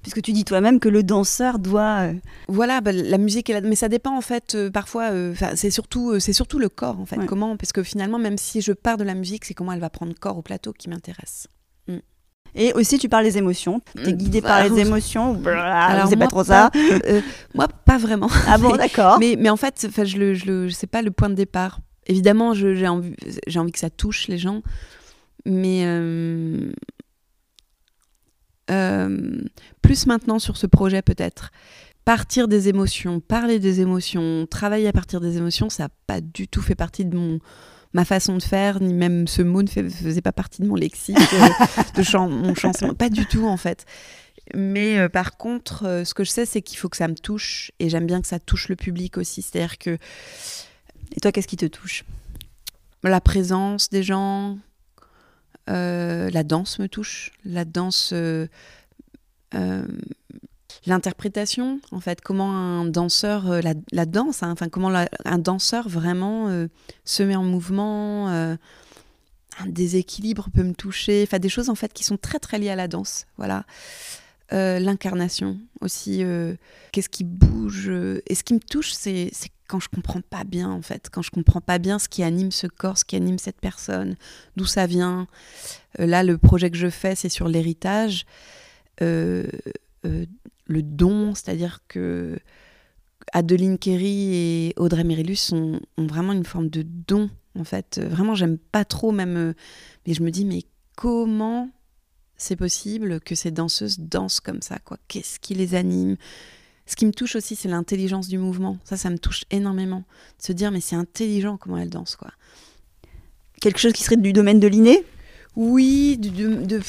Puisque tu dis toi-même que le danseur doit. euh, Voilà, bah, la musique, est là, mais ça dépend en fait. euh, parfois, c'est surtout, c'est surtout le corps en fait. Ouais. Comment Parce que finalement, même si je pars de la musique, c'est comment elle va prendre corps au plateau qui m'intéresse. Et aussi, tu parles des émotions. Tu es guidé par les émotions Alors, c'est pas trop ça euh, Moi, pas vraiment. Ah bon, *laughs* d'accord. mais, mais en fait, je le, je le, sais pas le point de départ. Évidemment, j'ai envie, que ça touche les gens. Mais euh, euh, plus maintenant sur ce projet, peut-être. Partir des émotions, parler des émotions, travailler à partir des émotions, ça n'a pas du tout fait partie de mon ma façon de faire, ni même ce mot ne faisait pas partie de mon lexique, euh, de mon chanson, pas du tout en fait. Mais euh, par contre, ce que je sais, c'est qu'il faut que ça me touche, et j'aime bien que ça touche le public aussi. C'est-à-dire que. Et toi, qu'est-ce qui te touche? La présence des gens, la danse me touche, la danse l'interprétation, en fait, comment un danseur, euh, la, danse, hein, enfin comment un danseur vraiment euh, se met en mouvement, euh, un déséquilibre peut me toucher, enfin des choses en fait qui sont très très liées à la danse, voilà. L'incarnation aussi, qu'est-ce qui bouge, et ce qui me touche, c'est quand je comprends pas bien en fait, quand je comprends pas bien ce qui anime ce corps, ce qui anime cette personne, d'où ça vient. là, le projet que je fais, c'est sur l'héritage le don, c'est-à-dire que Adeline Kerry et Audrey Mérillus ont, vraiment une forme de don, en fait. Vraiment, j'aime pas trop même, euh, mais je me dis, mais comment c'est possible que ces danseuses dansent comme ça, quoi? Qu'est-ce qui les anime? Ce qui me touche aussi, c'est l'intelligence du mouvement. Ça, ça me touche énormément. De se dire, mais c'est intelligent comment elles dansent, quoi. Quelque chose qui serait du domaine de l'inné? Oui, de,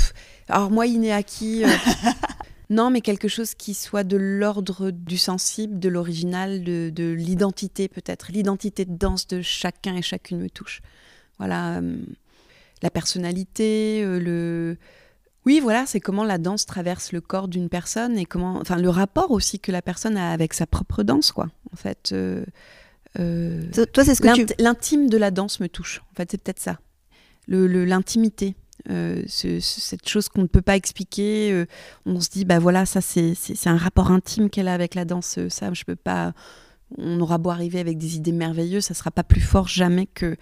alors moi, inné acquis, euh, *laughs* Non, mais quelque chose qui soit de l'ordre du sensible, de l'original, de, l'identité peut-être. L'identité de danse de chacun et chacune me touche. Voilà, euh, la personnalité, euh, le... Oui, voilà, c'est comment la danse traverse le corps d'une personne et comment, enfin, le rapport aussi que la personne a avec sa propre danse, quoi. En fait, euh, toi, c'est ce que tu... l'intime de la danse me touche. En fait, c'est peut-être ça, l'intimité. Euh, cette chose qu'on ne peut pas expliquer. Euh, on se dit, bah voilà, ça c'est un rapport intime qu'elle a avec la danse. Euh, ça, je peux pas. On aura beau arriver avec des idées merveilleuses, ça sera pas plus fort jamais que,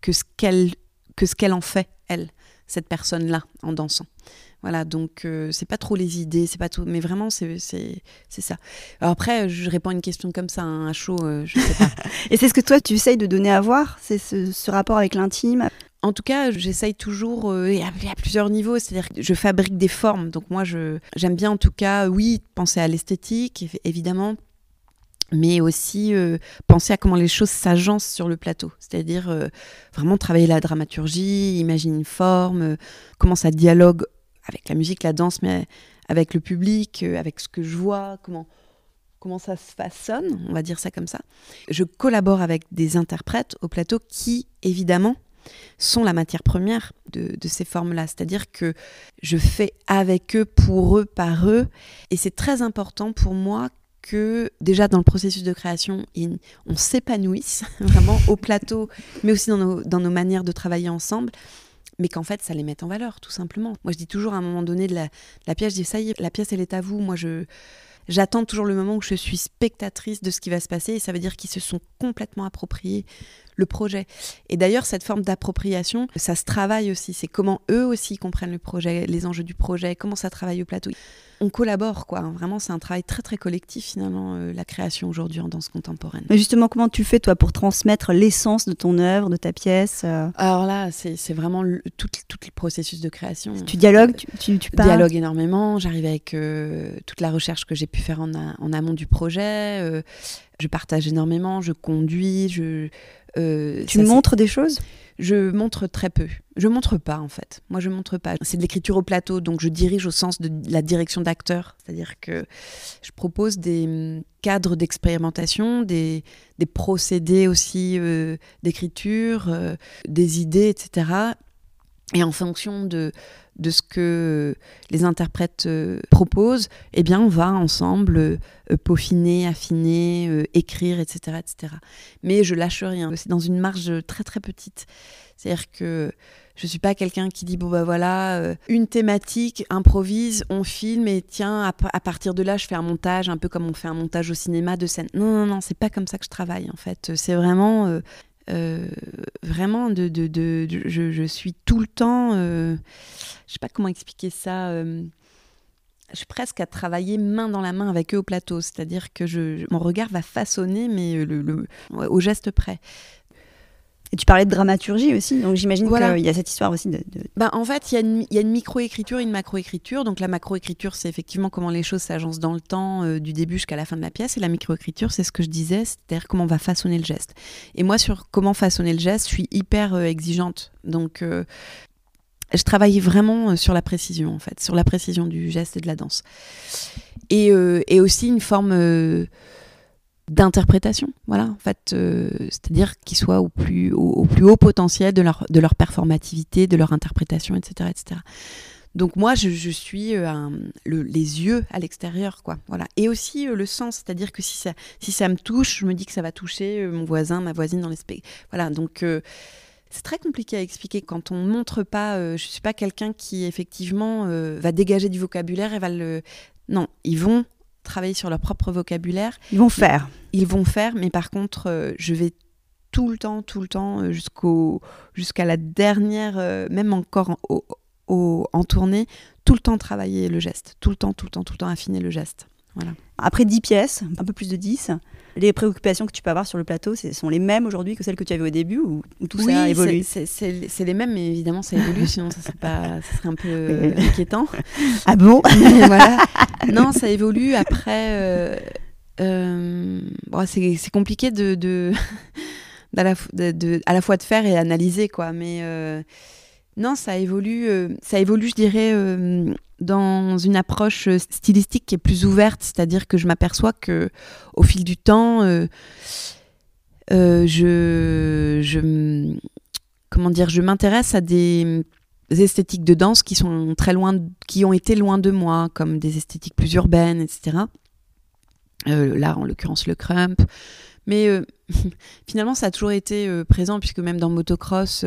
que ce qu'elle que ce qu'elle en fait, elle, cette personne-là, en dansant. Voilà, donc c'est pas trop les idées, c'est pas tout, mais vraiment c'est ça. Alors après, je réponds à une question comme ça, un hein, à chaud, je sais pas. *laughs* Et c'est ce que toi tu essayes de donner à voir, c'est ce, ce, rapport avec l'intime? En tout cas, j'essaye toujours, euh, et à, plusieurs niveaux, c'est-à-dire que je fabrique des formes. Donc moi, j'aime bien en tout cas, oui, penser à l'esthétique, évidemment, mais aussi euh, penser à comment les choses s'agencent sur le plateau. C'est-à-dire euh, vraiment travailler la dramaturgie, imaginer une forme, comment ça dialogue avec la musique, la danse, mais avec le public, avec ce que je vois, comment comment ça se façonne, on va dire ça comme ça. Je collabore avec des interprètes au plateau qui, évidemment, sont la matière première de, ces formes-là. C'est-à-dire que je fais avec eux, pour eux, par eux. Et c'est très important pour moi que déjà dans le processus de création, on s'épanouisse *laughs* vraiment au plateau, mais aussi dans nos, dans nos manières de travailler ensemble mais qu'en fait ça les mette en valeur tout simplement. Moi je dis toujours à un moment donné de la, pièce, je dis ça y est, la pièce elle est à vous, moi je, j'attends toujours le moment où je suis spectatrice de ce qui va se passer et ça veut dire qu'ils se sont complètement appropriés le projet. Et d'ailleurs, cette forme d'appropriation, ça se travaille aussi. C'est comment eux aussi comprennent le projet, les enjeux du projet, comment ça travaille au plateau. On collabore, quoi. Vraiment, c'est un travail très, très collectif, finalement, euh, la création aujourd'hui en danse contemporaine. Mais justement, comment tu fais, toi, pour transmettre l'essence de ton œuvre, de ta pièce euh Alors là, c'est vraiment tout, tout, le processus de création. Tu dialogues, tu, tu, parles? Dialogue énormément. J'arrive avec euh, toute la recherche que j'ai pu faire en, en amont du projet. je partage énormément, je conduis, je tu montres des choses? Je montre très peu. Je montre pas en fait. Moi je montre pas. C'est de l'écriture au plateau, donc je dirige au sens de la direction d'acteur. C'est-à-dire que je propose des hum, cadres d'expérimentation, des, procédés aussi euh, d'écriture, euh, des idées, etc. Et en fonction de, de ce que les interprètes euh, proposent, eh bien, on va ensemble euh, peaufiner, affiner, euh, écrire, etc., etc. Mais je lâche rien. C'est dans une marge très très petite. C'est-à-dire que je suis pas quelqu'un qui dit bon bah voilà une thématique, improvise, on filme et tiens à, partir de là je fais un montage un peu comme on fait un montage au cinéma de scène. Non non non c'est pas comme ça que je travaille en fait. C'est vraiment vraiment, de, de, de, je, suis tout le temps, je sais pas comment expliquer ça je suis presque à travailler main dans la main avec eux au plateau, c'est-à-dire que je, mon regard va façonner, mais le, au geste près. Et tu parlais de dramaturgie aussi, donc j'imagine qu'il y a cette histoire aussi de. Ben, en fait, il y a une, une micro-écriture et une macro-écriture. Donc la macro-écriture, c'est effectivement comment les choses s'agencent dans le temps, euh, du début jusqu'à la fin de la pièce. Et la micro-écriture, c'est ce que je disais, c'est-à-dire comment on va façonner le geste. Et moi, sur comment façonner le geste, je suis hyper euh, exigeante. Donc euh, je travaillais vraiment sur la précision, en fait, sur la précision du geste et de la danse. Et, et aussi une forme d'interprétation, voilà, en fait, euh, c'est-à-dire qu'ils soient au plus, au, plus haut potentiel de leur, de leur performativité, de leur interprétation, etc. etc. Donc moi, je, suis euh, les yeux à l'extérieur, quoi. Voilà. Et aussi euh, le sens, c'est-à-dire que si ça, si ça me touche, je me dis que ça va toucher mon voisin, ma voisine dans les Voilà. Donc c'est très compliqué à expliquer quand on ne montre pas. je suis pas quelqu'un qui effectivement va dégager du vocabulaire et va le. Non, ils vont travailler sur leur propre vocabulaire. Ils vont faire. Ils vont faire, mais par contre, euh, je vais tout le temps, tout le temps, euh, jusqu'au, jusqu'à la dernière, euh, même encore en, tournée, tout le temps travailler le geste, tout le temps, tout le temps, tout le temps affiner le geste. Voilà. Après 10 pièces, un peu plus de 10, les préoccupations que tu peux avoir sur le plateau ce sont les mêmes aujourd'hui que celles que tu avais au début ou, tout ça évolue? c'est les mêmes, mais évidemment ça évolue, sinon ça, pas, ça serait un peu *laughs* inquiétant. Ah bon? *laughs* Voilà. Non, ça évolue. Après, euh, euh, c'est compliqué *laughs* de, de, à la fois de faire et analyser, quoi. Mais euh, non, ça évolue, ça évolue, je dirais dans une approche euh, stylistique qui est plus ouverte, c'est-à-dire que je m'aperçois que au fil du temps, euh, euh, je, comment dire, je m'intéresse à des esthétiques de danse qui sont très loin, qui ont été loin de moi, comme des esthétiques plus urbaines, etc. là, en l'occurrence, le crump. Mais *laughs* finalement, ça a toujours été présent, puisque même dans motocross,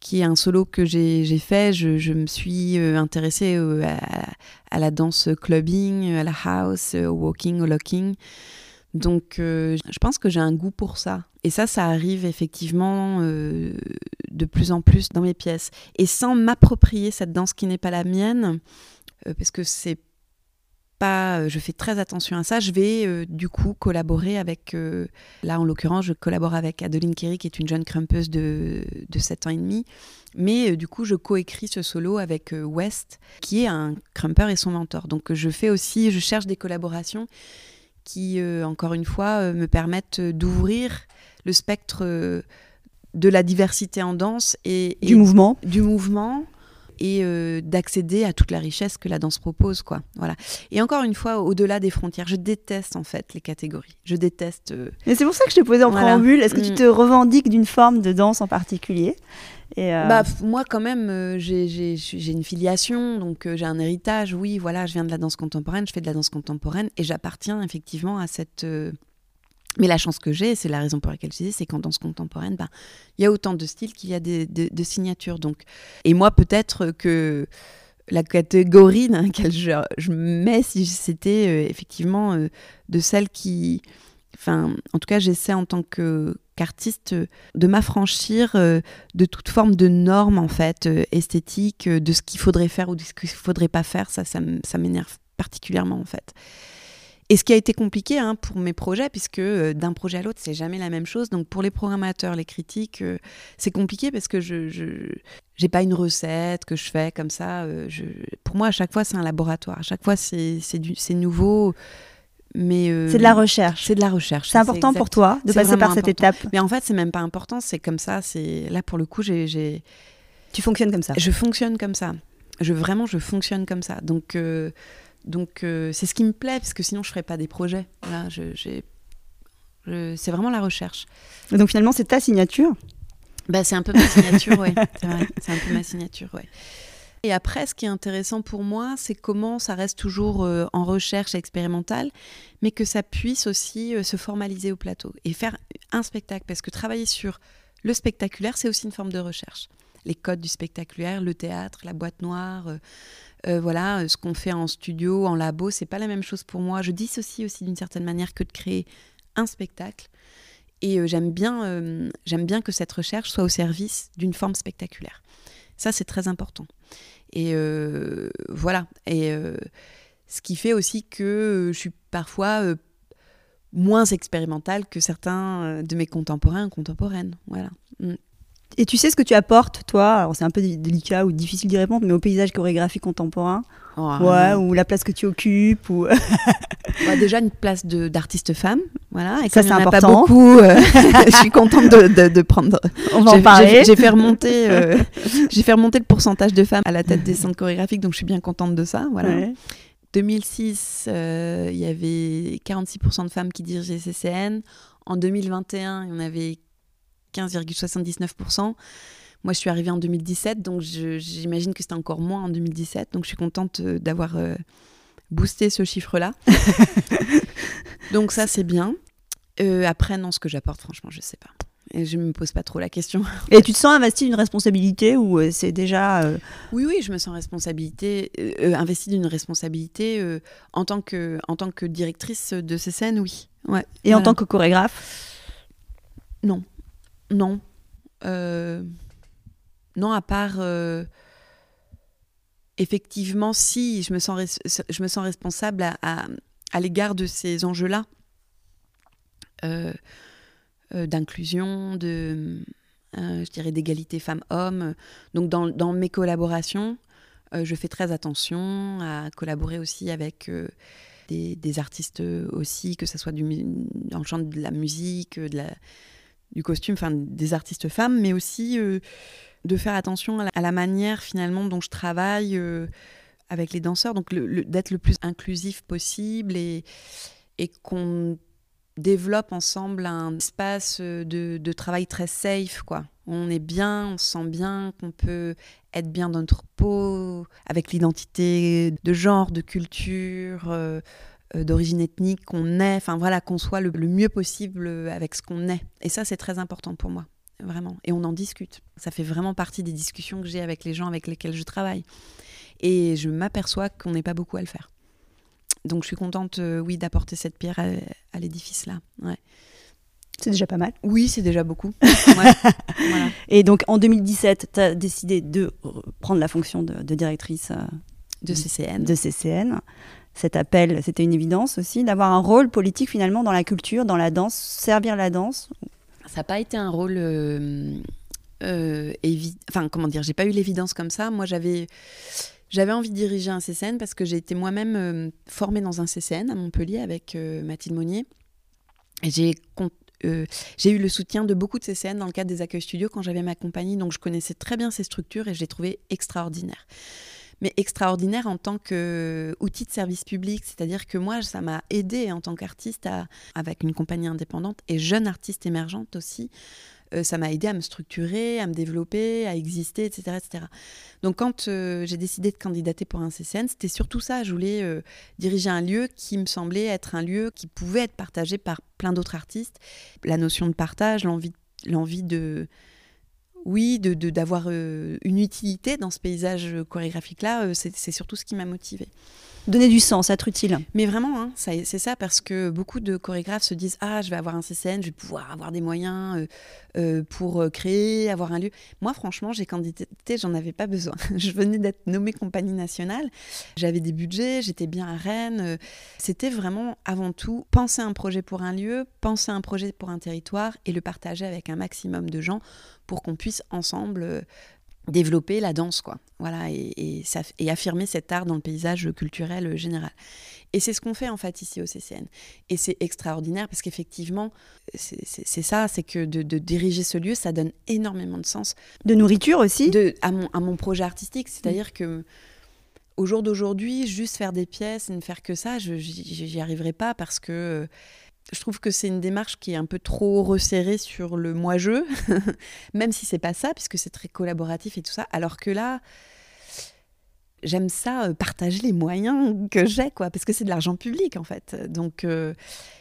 qui est un solo que j'ai fait. Je, me suis euh, intéressée euh, à, la danse clubbing, à la house, au walking, au locking. Donc euh, je pense que j'ai un goût pour ça. Et ça, ça arrive effectivement de plus en plus dans mes pièces. Et sans m'approprier cette danse qui n'est pas la mienne, parce que c'est pas, euh, je fais très attention à ça. Je vais euh, du coup collaborer avec, euh, là en l'occurrence, je collabore avec Adeline Kerry, qui est une jeune crumpeuse de, de 7 ans et demi. Mais du coup, je coécris ce solo avec West, qui est un crumper et son mentor. Donc je fais aussi, je cherche des collaborations qui, encore une fois, me permettent d'ouvrir le spectre de la diversité en danse et, et du mouvement. Du mouvement et euh, d'accéder à toute la richesse que la danse propose quoi. Voilà. Et encore une fois au-delà des frontières je déteste en fait les catégories. Je déteste euh, mais c'est pour ça que je te posais en préambule est-ce que tu mm. te revendiques d'une forme de danse en particulier? Et euh, bah, moi quand même j'ai une filiation donc j'ai un héritage. Oui voilà je viens de la danse contemporaine je fais de la danse contemporaine et j'appartiens effectivement à cette mais la chance que j'ai, c'est la raison pour laquelle je disais, c'est qu'en danse contemporaine, ben, il y a autant de styles qu'il y a de, signatures. Donc. Et moi, peut-être que la catégorie dans laquelle je, je mets, si c'était euh, effectivement euh, de celles qui. Enfin, en tout cas, j'essaie en tant qu'artiste de m'affranchir euh, de toute forme de normes, en fait, esthétiques, de ce qu'il faudrait faire ou de ce qu'il ne faudrait pas faire. Ça, ça m'énerve particulièrement, en fait. Et ce qui a été compliqué hein, pour mes projets, puisque euh, d'un projet à l'autre, c'est jamais la même chose. Donc pour les programmateurs, les critiques, euh, c'est compliqué parce que je n'ai pas une recette que je fais comme ça. Euh, je, pour moi, à chaque fois, c'est un laboratoire. À chaque fois, c'est nouveau. Mais c'est de la recherche. C'est de la recherche. C'est important pour toi de passer par cette étape. Mais en fait, c'est même pas important. C'est comme ça. C'est là pour le coup, j'ai. Tu fonctionnes comme ça. Je fonctionne comme ça. Je vraiment, je fonctionne comme ça. Donc donc euh, c'est ce qui me plaît, parce que sinon je ne ferais pas des projets. Voilà, c'est vraiment la recherche. donc finalement c'est ta signature? Bah, C'est un peu ma signature, oui. *laughs* C'est un peu ma signature, ouais. Et après, ce qui est intéressant pour moi, c'est comment ça reste toujours euh, en recherche expérimentale, mais que ça puisse aussi euh, se formaliser au plateau et faire un spectacle. Parce que travailler sur le spectaculaire, c'est aussi une forme de recherche. Les codes du spectaculaire, le théâtre, la boîte noire, euh, voilà, euh, ce qu'on fait en studio, en labo, c'est pas la même chose pour moi. Je dissocie aussi d'une certaine manière que de créer un spectacle. Et euh, j'aime bien, j'aime bien que cette recherche soit au service d'une forme spectaculaire. Ça, c'est très important. Et voilà. Et ce qui fait aussi que je suis parfois moins expérimentale que certains de mes contemporains contemporaines. Voilà. Mm. Et tu sais ce que tu apportes, toi? Alors c'est un peu délicat ou difficile d'y répondre, mais au paysage chorégraphique contemporain? Oh, Ouais, ou la place que tu occupes ou... *laughs* Déjà une place d'artiste femme, voilà. Et ça c'est important. pas beaucoup, euh, *laughs* *laughs* je suis contente de, de, prendre... On va en parler. J'ai fait, remonter, euh, fait remonter le pourcentage de femmes à la tête des centres chorégraphiques, donc je suis bien contente de ça, voilà. 2006, euh, il y avait 46% de femmes qui dirigeaient CCN. En 2021, il y en avait 15,79%. Moi, je suis arrivée en 2017, donc j'imagine que c'était encore moins en 2017. Donc, je suis contente euh, d'avoir euh, boosté ce chiffre-là. *laughs* donc, ça, c'est bien. Euh, après, non, ce que j'apporte, franchement, je ne sais pas. Et je ne me pose pas trop la question. *laughs* Et tu te sens investi d'une responsabilité ou c'est déjà... Oui, oui, je me sens responsabilité, investie d'une responsabilité en, tant que, en tant que directrice de ces scènes, oui. Ouais, Et en tant que chorégraphe? Non. Non. Euh, non, à part. Euh, effectivement, si je me sens, je me sens responsable à, l'égard de ces enjeux-là, euh, d'inclusion, je dirais, d'égalité femmes-hommes. Donc, dans, mes collaborations, je fais très attention à collaborer aussi avec des, des, artistes aussi, que ce soit du, dans le champ de la musique, de la du costume, enfin des artistes femmes, mais aussi euh, de faire attention à la, manière finalement dont je travaille euh, avec les danseurs, donc d'être le plus inclusif possible et, qu'on développe ensemble un espace de, de, travail très safe, quoi. On est bien, on se sent bien, qu'on peut être bien dans notre peau, avec l'identité de genre, de culture. Euh, euh, d'origine ethnique qu'on est, enfin voilà, qu'on soit le, mieux possible avec ce qu'on est. Et ça, c'est très important pour moi, vraiment. Et on en discute. Ça fait vraiment partie des discussions que j'ai avec les gens avec lesquels je travaille. Et je m'aperçois qu'on n'est pas beaucoup à le faire. Donc je suis contente, euh, oui, d'apporter cette pierre à, l'édifice là. Ouais. C'est déjà pas mal. Oui, c'est déjà beaucoup. *laughs* Et donc en 2017, tu as décidé de prendre la fonction de, de directrice euh, de CCN. De CCN cet appel, c'était une évidence aussi, d'avoir un rôle politique finalement dans la culture, dans la danse, servir la danse Ça n'a pas été un rôle euh, euh Enfin, comment dire, j'ai pas eu l'évidence comme ça. Moi, j'avais. J'avais envie de diriger un CCN parce que j'ai été moi-même euh, formée dans un CCN à Montpellier avec Mathilde Monnier. J'ai eu le soutien de beaucoup de CCN dans le cadre des accueils studios quand j'avais ma compagnie, donc je connaissais très bien ces structures et je les trouvais extraordinaires mais extraordinaire en tant qu'outil de service public. C'est-à-dire que moi, ça m'a aidé en tant qu'artiste avec une compagnie indépendante et jeune artiste émergente aussi. Euh, ça m'a aidé à me structurer, à me développer, à exister, etc. etc. Donc quand euh, j'ai décidé de candidater pour un CCN, c'était surtout ça. Je voulais euh, diriger un lieu qui me semblait être un lieu qui pouvait être partagé par plein d'autres artistes. La notion de partage, l'envie, l'envie de oui, de d'avoir euh, une utilité dans ce paysage chorégraphique-là, euh, c'est surtout ce qui m'a motivée. Donner du sens, être utile. Mais vraiment, hein, c'est ça, parce que beaucoup de chorégraphes se disent Ah, je vais avoir un CCN, je vais pouvoir avoir des moyens euh, pour créer, avoir un lieu. Moi, franchement, j'ai candidaté, j'en avais pas besoin. *laughs* je venais d'être nommée compagnie nationale, j'avais des budgets, j'étais bien à Rennes. C'était vraiment avant tout penser un projet pour un lieu, penser un projet pour un territoire et le partager avec un maximum de gens pour qu'on puisse ensemble euh, développer la danse, quoi. Voilà, et, et, affirmer cet art dans le paysage culturel général. Et c'est ce qu'on fait en fait ici au CCN. Et c'est extraordinaire parce qu'effectivement, c'est ça, c'est que de, diriger ce lieu, ça donne énormément de sens. De nourriture aussi de, à, mon, à mon projet artistique. C'est-à-dire que au jour d'aujourd'hui, juste faire des pièces et ne faire que ça, je n'y arriverai pas parce que je trouve que c'est une démarche qui est un peu trop resserrée sur le moi-je, *laughs* même si c'est pas ça, puisque c'est très collaboratif et tout ça. Alors que là, j'aime ça, euh, partager les moyens que j'ai, quoi, parce que c'est de l'argent public en fait. Donc, euh,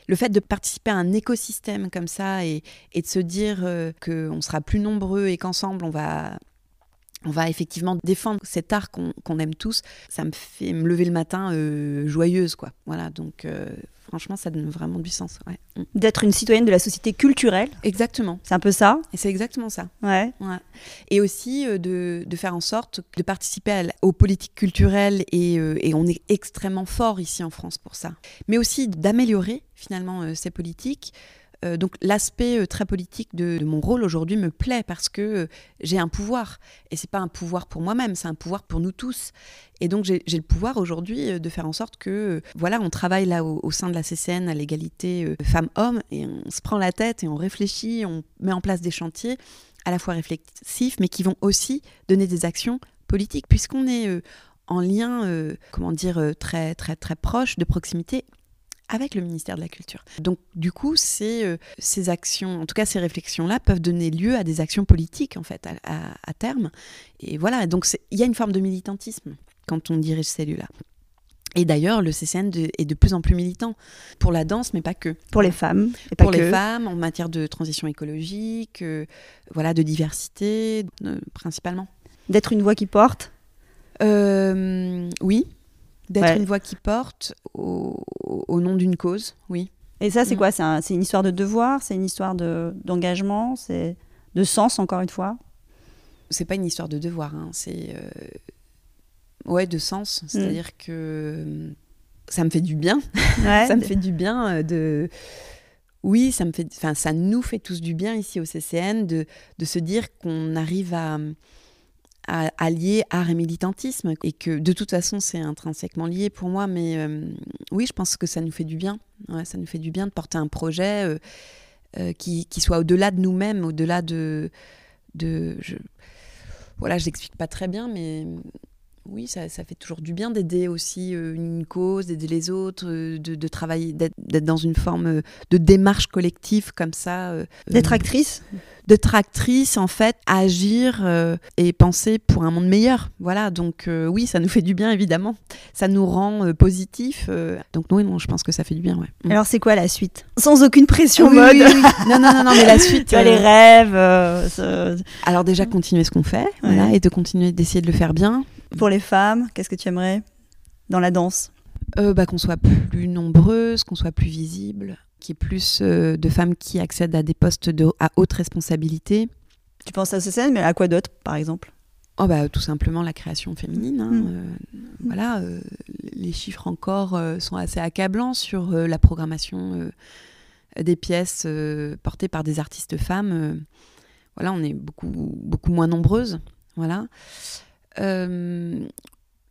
le fait de participer à un écosystème comme ça et, de se dire euh, qu'on sera plus nombreux et qu'ensemble on va on va effectivement défendre cet art qu'on aime tous. Ça me fait me lever le matin euh, joyeuse, quoi. Voilà, donc euh, franchement, ça donne vraiment du sens. Mm. D'être une citoyenne de la société culturelle. Exactement. C'est un peu ça. Et c'est exactement ça. Ouais. Et aussi euh, de, faire en sorte de participer aux politiques culturelles et, et, on est extrêmement fort ici en France pour ça. Mais aussi d'améliorer finalement ces politiques euh, donc l'aspect euh, très politique de, mon rôle aujourd'hui me plaît parce que euh, j'ai un pouvoir. Et c'est pas un pouvoir pour moi-même, c'est un pouvoir pour nous tous. Et donc j'ai le pouvoir aujourd'hui de faire en sorte que, voilà, on travaille là au, sein de la CCN à l'égalité femmes-hommes et on se prend la tête et on réfléchit, on met en place des chantiers à la fois réflexifs, mais qui vont aussi donner des actions politiques, puisqu'on est en lien, comment dire, très très très proche de proximité avec le ministère de la Culture. Donc du coup, euh, ces actions, en tout cas ces réflexions-là, peuvent donner lieu à des actions politiques en fait à, terme. Et voilà, donc il y a une forme de militantisme quand on dirige ces lieux-là. Et d'ailleurs, le CCN est de plus en plus militant pour la danse, mais pas que. Pour les femmes. Et pas pour les femmes, en matière de transition écologique, euh, voilà, de diversité, euh, principalement. D'être une voix qui porte? oui, D'être une voix qui porte au, nom d'une cause, oui. Et ça, c'est mm. quoi? C'est une histoire de devoir? C'est une histoire d'engagement? C'est de sens, encore une fois? C'est pas une histoire de devoir, hein. c'est. Euh, ouais, de sens. Mm. C'est-à-dire que euh, ça me fait du bien. *laughs* ça me fait du bien euh, de. Oui, ça me fait. Enfin, ça nous fait tous du bien ici au CCN de, de se dire qu'on arrive à à, allier art et militantisme et que de toute façon c'est intrinsèquement lié pour moi mais euh, oui je pense que ça nous fait du bien. Ça nous fait du bien de porter un projet euh, euh, qui, qui, soit au-delà de nous-mêmes au-delà de, de voilà je l'explique pas très bien mais oui, ça, ça, fait toujours du bien d'aider aussi une cause, d'aider les autres, de, de travailler, d'être dans une forme de démarche collective comme ça. D'être actrice de tractrice, en fait, agir euh, et penser pour un monde meilleur. Voilà, donc euh, oui, ça nous *laughs* fait du bien, évidemment. Ça nous rend euh, positif. donc oui, non, je pense que ça fait du bien, ouais. Mm. Alors c'est quoi la suite? Sans aucune pression mode Non, non, non, non, mais la suite... *laughs* tu les rêves Alors déjà, continuer ce qu'on fait, voilà, et de continuer d'essayer de le faire bien. Pour les femmes, qu'est-ce que tu aimerais dans la danse bah, Qu'on soit plus nombreuses, qu'on soit plus visible qui est plus euh, de femmes qui accèdent à des postes de, à haute responsabilité. Tu penses à ces mais à quoi d'autre, par exemple? Oh bah, Tout simplement la création féminine. Hein, mm. euh, voilà, euh, les chiffres encore sont assez accablants sur la programmation des pièces portées par des artistes femmes. voilà, on est beaucoup, beaucoup moins nombreuses. Voilà.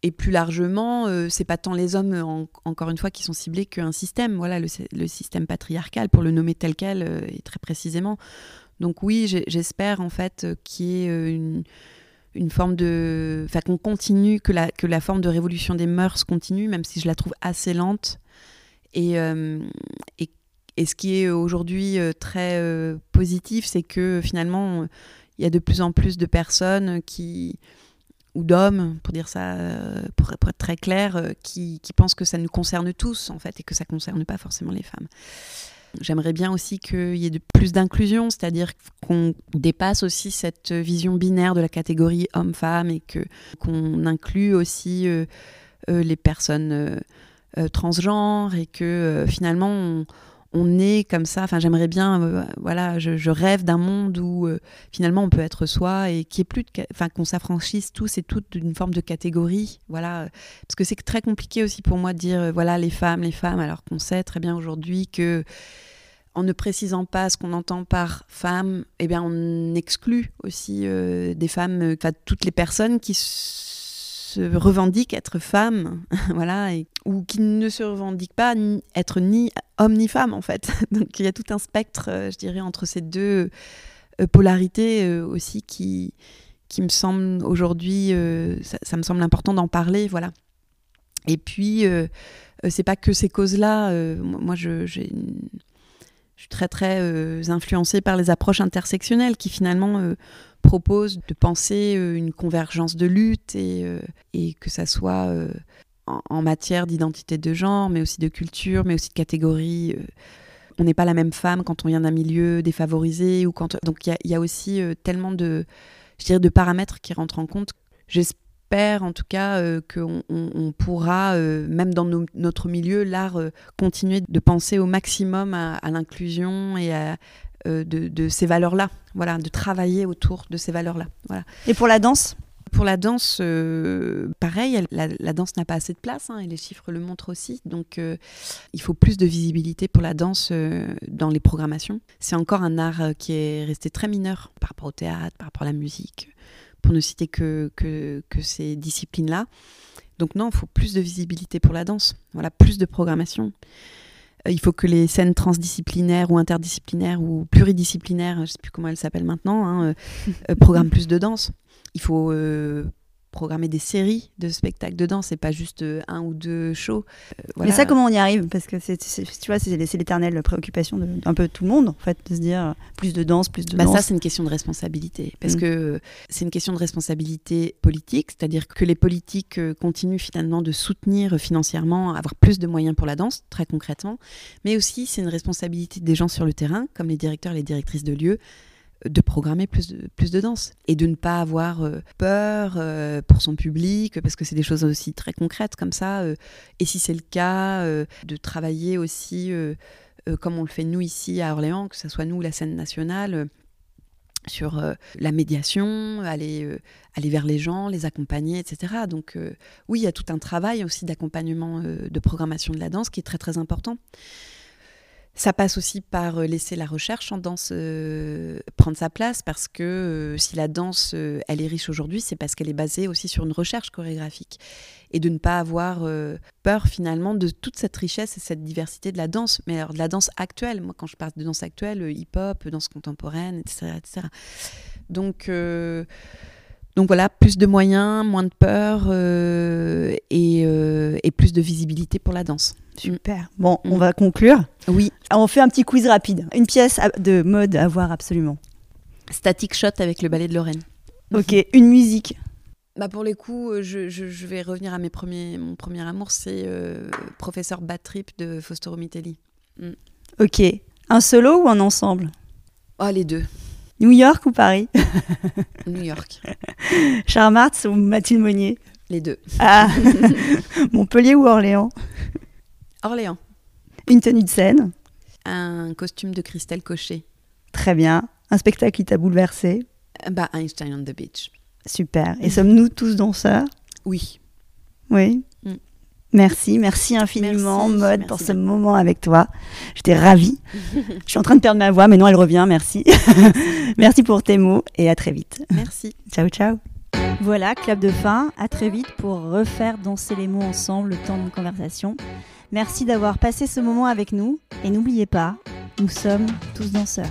Et plus largement, euh, c'est pas tant les hommes, encore une fois, qui sont ciblés qu'un système. Voilà, le, système patriarcal, pour le nommer tel quel, euh, et très précisément. Donc oui, j'espère en fait qu'il y ait euh, une, forme de... Enfin, qu'on continue, que la, que la forme de révolution des mœurs continue, même si je la trouve assez lente. Et, et ce qui est aujourd'hui très positif, c'est que finalement, il y a de plus en plus de personnes qui ou d'hommes, pour dire ça, euh, pour, être très clair, euh, qui, pensent que ça nous concerne tous, en fait, et que ça ne concerne pas forcément les femmes. J'aimerais bien aussi qu'il y ait de plus d'inclusion, c'est-à-dire qu'on dépasse aussi cette vision binaire de la catégorie homme-femme et que qu'on inclut aussi euh, les personnes transgenres et que finalement on, on est comme ça. Enfin, j'aimerais bien, euh, voilà, je, rêve d'un monde où euh, finalement on peut être soi et qui est plus, enfin, qu'on s'affranchisse tous et toutes d'une forme de catégorie, voilà, parce que c'est très compliqué aussi pour moi de dire, euh, voilà, les femmes, les femmes, alors qu'on sait très bien aujourd'hui que en ne précisant pas ce qu'on entend par femme, eh bien, on exclut aussi des femmes, toutes les personnes qui se revendiquent être femmes, *laughs* voilà, ou qui ne se revendiquent pas être ni homme ni femme en fait. *laughs* Donc il y a tout un spectre, euh, je dirais, entre ces deux euh, polarités euh, aussi qui, qui me semble aujourd'hui, ça, me semble important d'en parler, voilà. Et puis, c'est pas que ces causes-là. moi, je, je suis très très influencée par les approches intersectionnelles qui finalement propose de penser euh, une convergence de lutte et, euh, et que ça soit euh, en, matière d'identité de genre, mais aussi de culture, mais aussi de catégorie. on n'est pas la même femme quand on vient d'un milieu défavorisé ou quand donc il y, a aussi tellement de je dirais, de paramètres qui rentrent en compte. J'espère en tout cas euh, qu'on on, pourra, même dans notre milieu, l'art, continuer de penser au maximum à, l'inclusion et à, de, de, ces valeurs-là. Voilà, de travailler autour de ces valeurs-là. Voilà. Et pour la danse? Pour la danse, euh, pareil, la, danse n'a pas assez de place, hein, et les chiffres le montrent aussi. Donc, euh, il faut plus de visibilité pour la danse euh, dans les programmations. C'est encore un art qui est resté très mineur par rapport au théâtre, par rapport à la musique, pour ne citer que, que, ces disciplines-là. Donc, non, il faut plus de visibilité pour la danse. Voilà, plus de programmation. Il faut que les scènes transdisciplinaires ou interdisciplinaires ou pluridisciplinaires, je ne sais plus comment elles s'appellent maintenant, hein, *laughs* programment plus de danse. Il faut euh, programmer des séries de spectacles de danse et pas juste euh, un ou deux shows. Euh, Mais ça, comment on y arrive? Parce que c'est, tu vois, c'est, l'éternelle préoccupation d'un peu tout le monde, en fait, de se dire plus de danse, plus de bah danse. Ça, c'est une question de responsabilité. Parce mm. que c'est une question de responsabilité politique, c'est-à-dire que les politiques continuent finalement de soutenir financièrement, avoir plus de moyens pour la danse, très concrètement. Mais aussi, c'est une responsabilité des gens sur le terrain, comme les directeurs et les directrices de lieux de programmer plus de, plus de danse et de ne pas avoir euh, peur euh, pour son public parce que c'est des choses aussi très concrètes comme ça euh, et si c'est le cas de travailler aussi comme on le fait nous ici à Orléans que ce soit nous la scène nationale sur la médiation, aller, aller vers les gens, les accompagner, etc. Donc oui, il y a tout un travail aussi d'accompagnement de programmation de la danse qui est très très important. Ça passe aussi par euh, laisser la recherche en danse euh, prendre sa place parce que euh, si la danse elle est riche aujourd'hui, c'est parce qu'elle est basée aussi sur une recherche chorégraphique et de ne pas avoir peur finalement de toute cette richesse et cette diversité de la danse. Mais alors de la danse actuelle, moi quand je parle de danse actuelle, hip-hop, danse contemporaine, etc., etc. Donc donc voilà, plus de moyens, moins de peur et, et plus de visibilité pour la danse. Super. Bon, on mm. va conclure. Oui. On fait un petit quiz rapide. Une pièce de mode à voir absolument. Static Shot avec le ballet de Lorraine. Ok. Une musique. Bah pour les coups, euh, je, vais revenir à mes premiers, mon premier amour, c'est euh, Professeur Bad Trip de Fausto Mitelli. Mm. Ok. Un solo ou un ensemble? Oh, les deux. New York ou Paris? *laughs* New York. *laughs* Charles Martz ou Mathilde Monnier? Les deux. Ah *laughs* Montpellier ou Orléans? Orléans. Une tenue de scène? Un costume de Christelle Cochet. Très bien. Un spectacle qui t'a bouleversé? Bah, Einstein on the Beach. Super. Et sommes-nous tous danseurs? Oui. Oui. Merci, merci infiniment, Mode, pour ce moment avec toi. J'étais ravie. Je suis en train de perdre ma voix, mais non, elle revient. Merci. merci pour tes mots et à très vite. Merci. ciao, ciao. Voilà, club de fin. À très vite pour refaire danser les mots ensemble le temps d'une conversation. Merci d'avoir passé ce moment avec nous et n'oubliez pas, nous sommes tous danseurs.